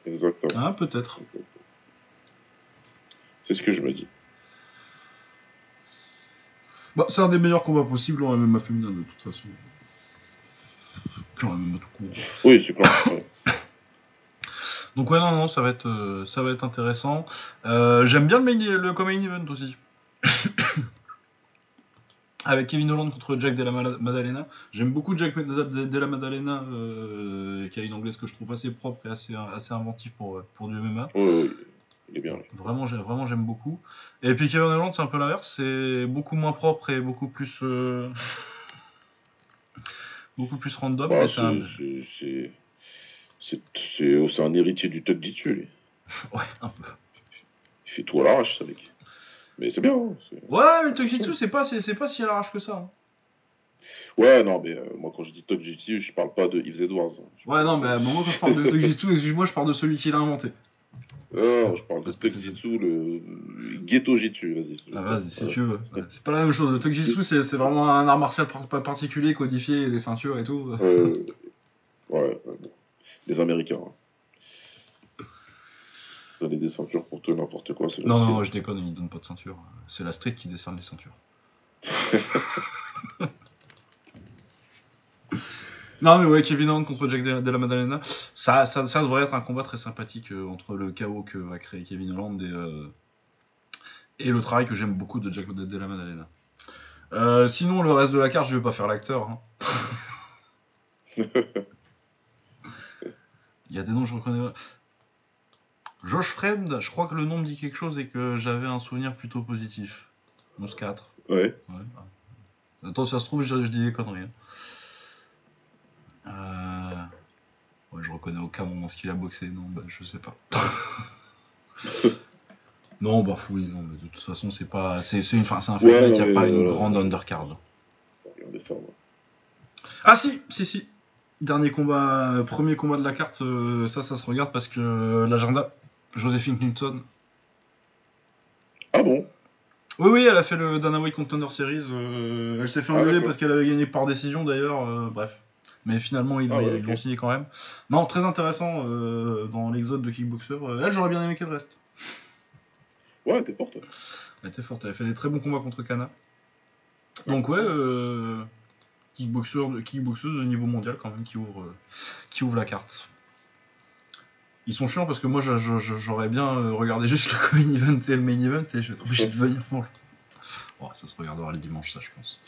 Exactement. Ah, peut-être. C'est ce que je me dis. Bah, c'est un des meilleurs combats possibles en MMA féminin, de toute façon. Puis en MMA tout court. Oui, c'est clair. [laughs] Donc ouais, non, non, ça va être, euh, ça va être intéressant. Euh, j'aime bien le, main, le event aussi. [coughs] Avec Kevin Holland contre Jack Della Maddalena. J'aime beaucoup Jack Della Maddalena, euh, qui a une anglaise que je trouve assez propre et assez, assez inventive pour, pour du MMA. Oui, il est bien. Vraiment, j'aime, vraiment, j'aime beaucoup. Et puis Kevin Holland, c'est un peu l'inverse. C'est beaucoup moins propre et beaucoup plus... [laughs] beaucoup plus random. Bah, c'est c'est un héritier du Tuck Jitsu, lui. [laughs] ouais, un peu. Il fait tout à l'arrache, ça, mec. Mais c'est bien. Hein, ouais, mais le Tuck Jitsu, c'est pas, c'est pas si à l'arrache que ça. Hein. Ouais, non, mais euh, moi quand je dis Togjitsu, je parle pas de Yves Edwards. Ouais, non, mais moi quand je parle de [laughs] Togjitsu, excuse-moi, je parle de celui qui l'a inventé. Non, je parle de Togjitsu, le Ghetto Jitsu, vas-y. Ah, vas-y, si tu veux. C'est pas la même chose. Le Togjitsu, c'est c'est vraiment un art martial par- particulier, codifié, des ceintures et tout. Euh, ouais, ouais, bon. Les Américains. Hein. Donner des ceintures pour tout n'importe quoi. Non, non, je déconne, ils donnent pas de ceinture. C'est la street qui décerne les ceintures. [laughs] non, mais ouais, Kevin Owens contre Jack de la Maddalena, ça, ça, ça devrait être un combat très sympathique euh, entre le chaos que va créer Kevin Holland et, euh, et le travail que j'aime beaucoup de Jack de la Maddalena. Euh, sinon, le reste de la carte, je vais pas faire l'acteur. hein. [laughs] Il y a des noms que je reconnais. Josh Friend, je crois que le nom me dit quelque chose et que j'avais un souvenir plutôt positif. 11-4. Ouais. Ouais. Attends, ça se trouve, je, je dis des conneries. hein. Euh... Ouais, je reconnais aucun moment ce qu'il a boxé. Non, bah, je sais pas. [laughs] non, bah, oui, non, mais de toute façon, c'est pas. C'est une... un night, il n'y a pas une euh, grande undercard. Ah, si, si, si. Dernier combat, euh, premier combat de la carte, euh, ça, ça se regarde parce que euh, l'agenda, Joséphine Clinton. Ah bon? Oui, oui, elle a fait le Dana White Contender Series. euh, elle s'est fait Ah, engueuler parce qu'elle avait gagné par décision d'ailleurs. euh, bref. Mais finalement, ils Ah, l'ont signé quand même. Non, très intéressant euh, dans l'exode de Kickboxer. Elle, j'aurais bien aimé qu'elle reste. Ouais, t'es forte. Elle était forte, elle a fait des très bons combats contre Kana. Donc, ouais, euh, kickboxer, kickboxeuse de niveau mondial quand même qui ouvre, euh, qui ouvre la carte. Ils sont chiants parce que moi j'aurais bien euh, regardé juste le [laughs] main event et le main event et je vais être obligé de venir pour. Oh, ça se regardera le dimanche, ça je pense.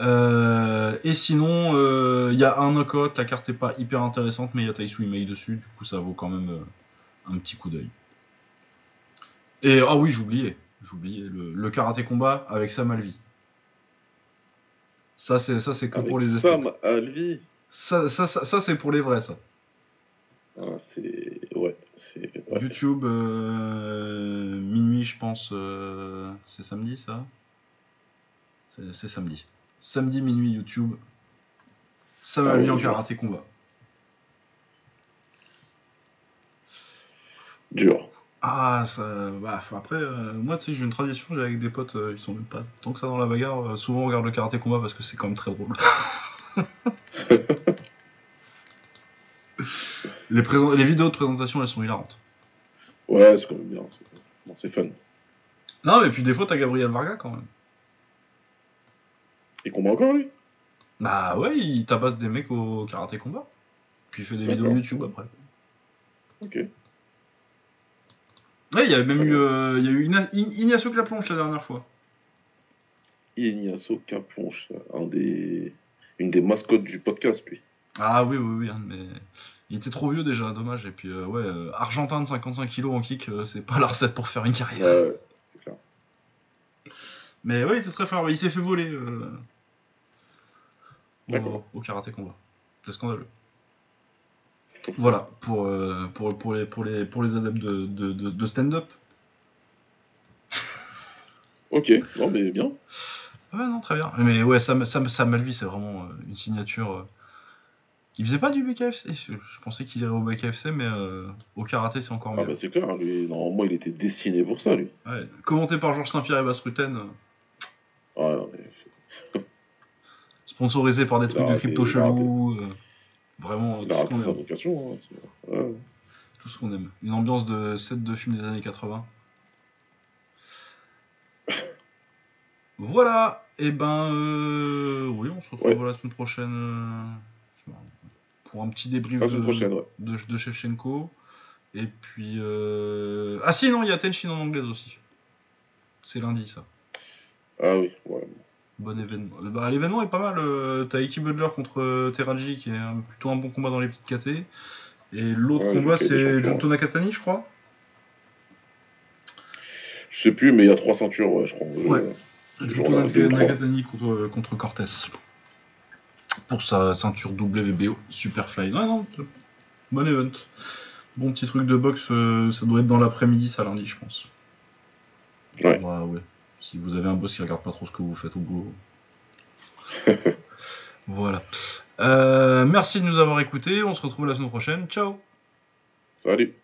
Euh, et sinon, il y a un knockout, la carte est pas hyper intéressante, mais il y a Taisui Mei dessus, du coup ça vaut quand même un petit coup d'œil. Et ah oui, j'oubliais, j'oubliais le, le karaté combat avec Sam Alvi. Ça c'est ça c'est que Avec pour les. Sam. Ça, ça, ça, ça, c'est pour les vrais ça. Ah, c'est. Ouais. YouTube euh, minuit je pense. euh, c'est samedi ça? C'est samedi. Samedi minuit YouTube. Sam Ah Alvi oui, en karaté combat. Dur. Ah, ça, bah, après, euh, moi, tu sais, j'ai une tradition, j'ai avec des potes, euh, ils sont même pas tant que ça dans la bagarre. euh, souvent, on regarde le karaté combat parce que c'est quand même très drôle. [laughs] les, présent- les vidéos de présentation, elles sont hilarantes. Ouais, c'est quand même bien. C'est bon, c'est fun. Non, mais puis des fois, t'as Gabriel Varga quand même. Il combat encore, lui? Bah ouais, il tabasse des mecs au karaté combat. Puis il fait des vidéos. YouTube après. Ok. Ouais, il y a même eu, euh, il y a eu Ignacio Claplonche la dernière fois. Ignacio Caplonche, un des... une des mascottes du podcast, lui. Ah oui, oui, oui, mais il était trop vieux déjà, dommage. Et puis, euh, ouais, euh, Argentin de 55 kilos en kick, euh, c'est pas la recette pour faire une carrière. Ouais, c'est clair. Mais ouais, il était très fort. Il s'est fait voler au, au karaté combat. C'est scandaleux. Voilà, pour, euh, pour, pour, les, pour, les, pour les adeptes de, de, de, de stand-up. Ok, non, mais bien. Ouais, non, très bien. Mais ouais, Sam, Sam, Sam Alvi, c'est vraiment euh, une signature. euh. Il faisait pas du BKFC Je, pensais qu'il irait au BKFC, mais euh, au karaté, c'est encore Ah, mieux. bah, c'est clair, lui, normalement, il était destiné pour ça, lui. Ouais, Commenté par Georges Saint-Pierre et Basse-Rutaine, euh, Ah, non, mais [laughs] sponsorisé par des trucs de crypto chelou. euh, vraiment, il tout a sa vocation. hein, ouais. Tout ce qu'on aime. Une ambiance de set de film des années 80. [laughs] Voilà, et ben euh, oui, on se retrouve Ouais. la semaine prochaine euh, pour un petit débrief de, ouais. de, de Shevchenko. Et puis euh... ah si non, il y a Tenshin en anglaise aussi. C'est lundi ça. Ah oui, ouais. Bon événement. Bah, L'événement est pas mal. euh, T'as Iki Butler contre euh, Teraji qui est un- plutôt un bon combat dans les petites KT. Et l'autre Ouais, combat c'est. Junto Nakatani, je crois. Je sais plus, mais il y a trois ceintures, ouais, je crois. Ouais. Euh, Junto. Nakatani contre, contre Cortés. Pour sa ceinture WBO Superfly. Ouais, non, bon event. Bon petit truc de boxe, ça doit être dans l'après-midi, ça lundi, je pense. Ouais. Bah, ouais. Si vous avez un boss qui regarde pas trop ce que vous faites au boulot. [laughs] voilà. Euh, merci de nous avoir écoutés. On se retrouve la semaine prochaine. Ciao. Salut.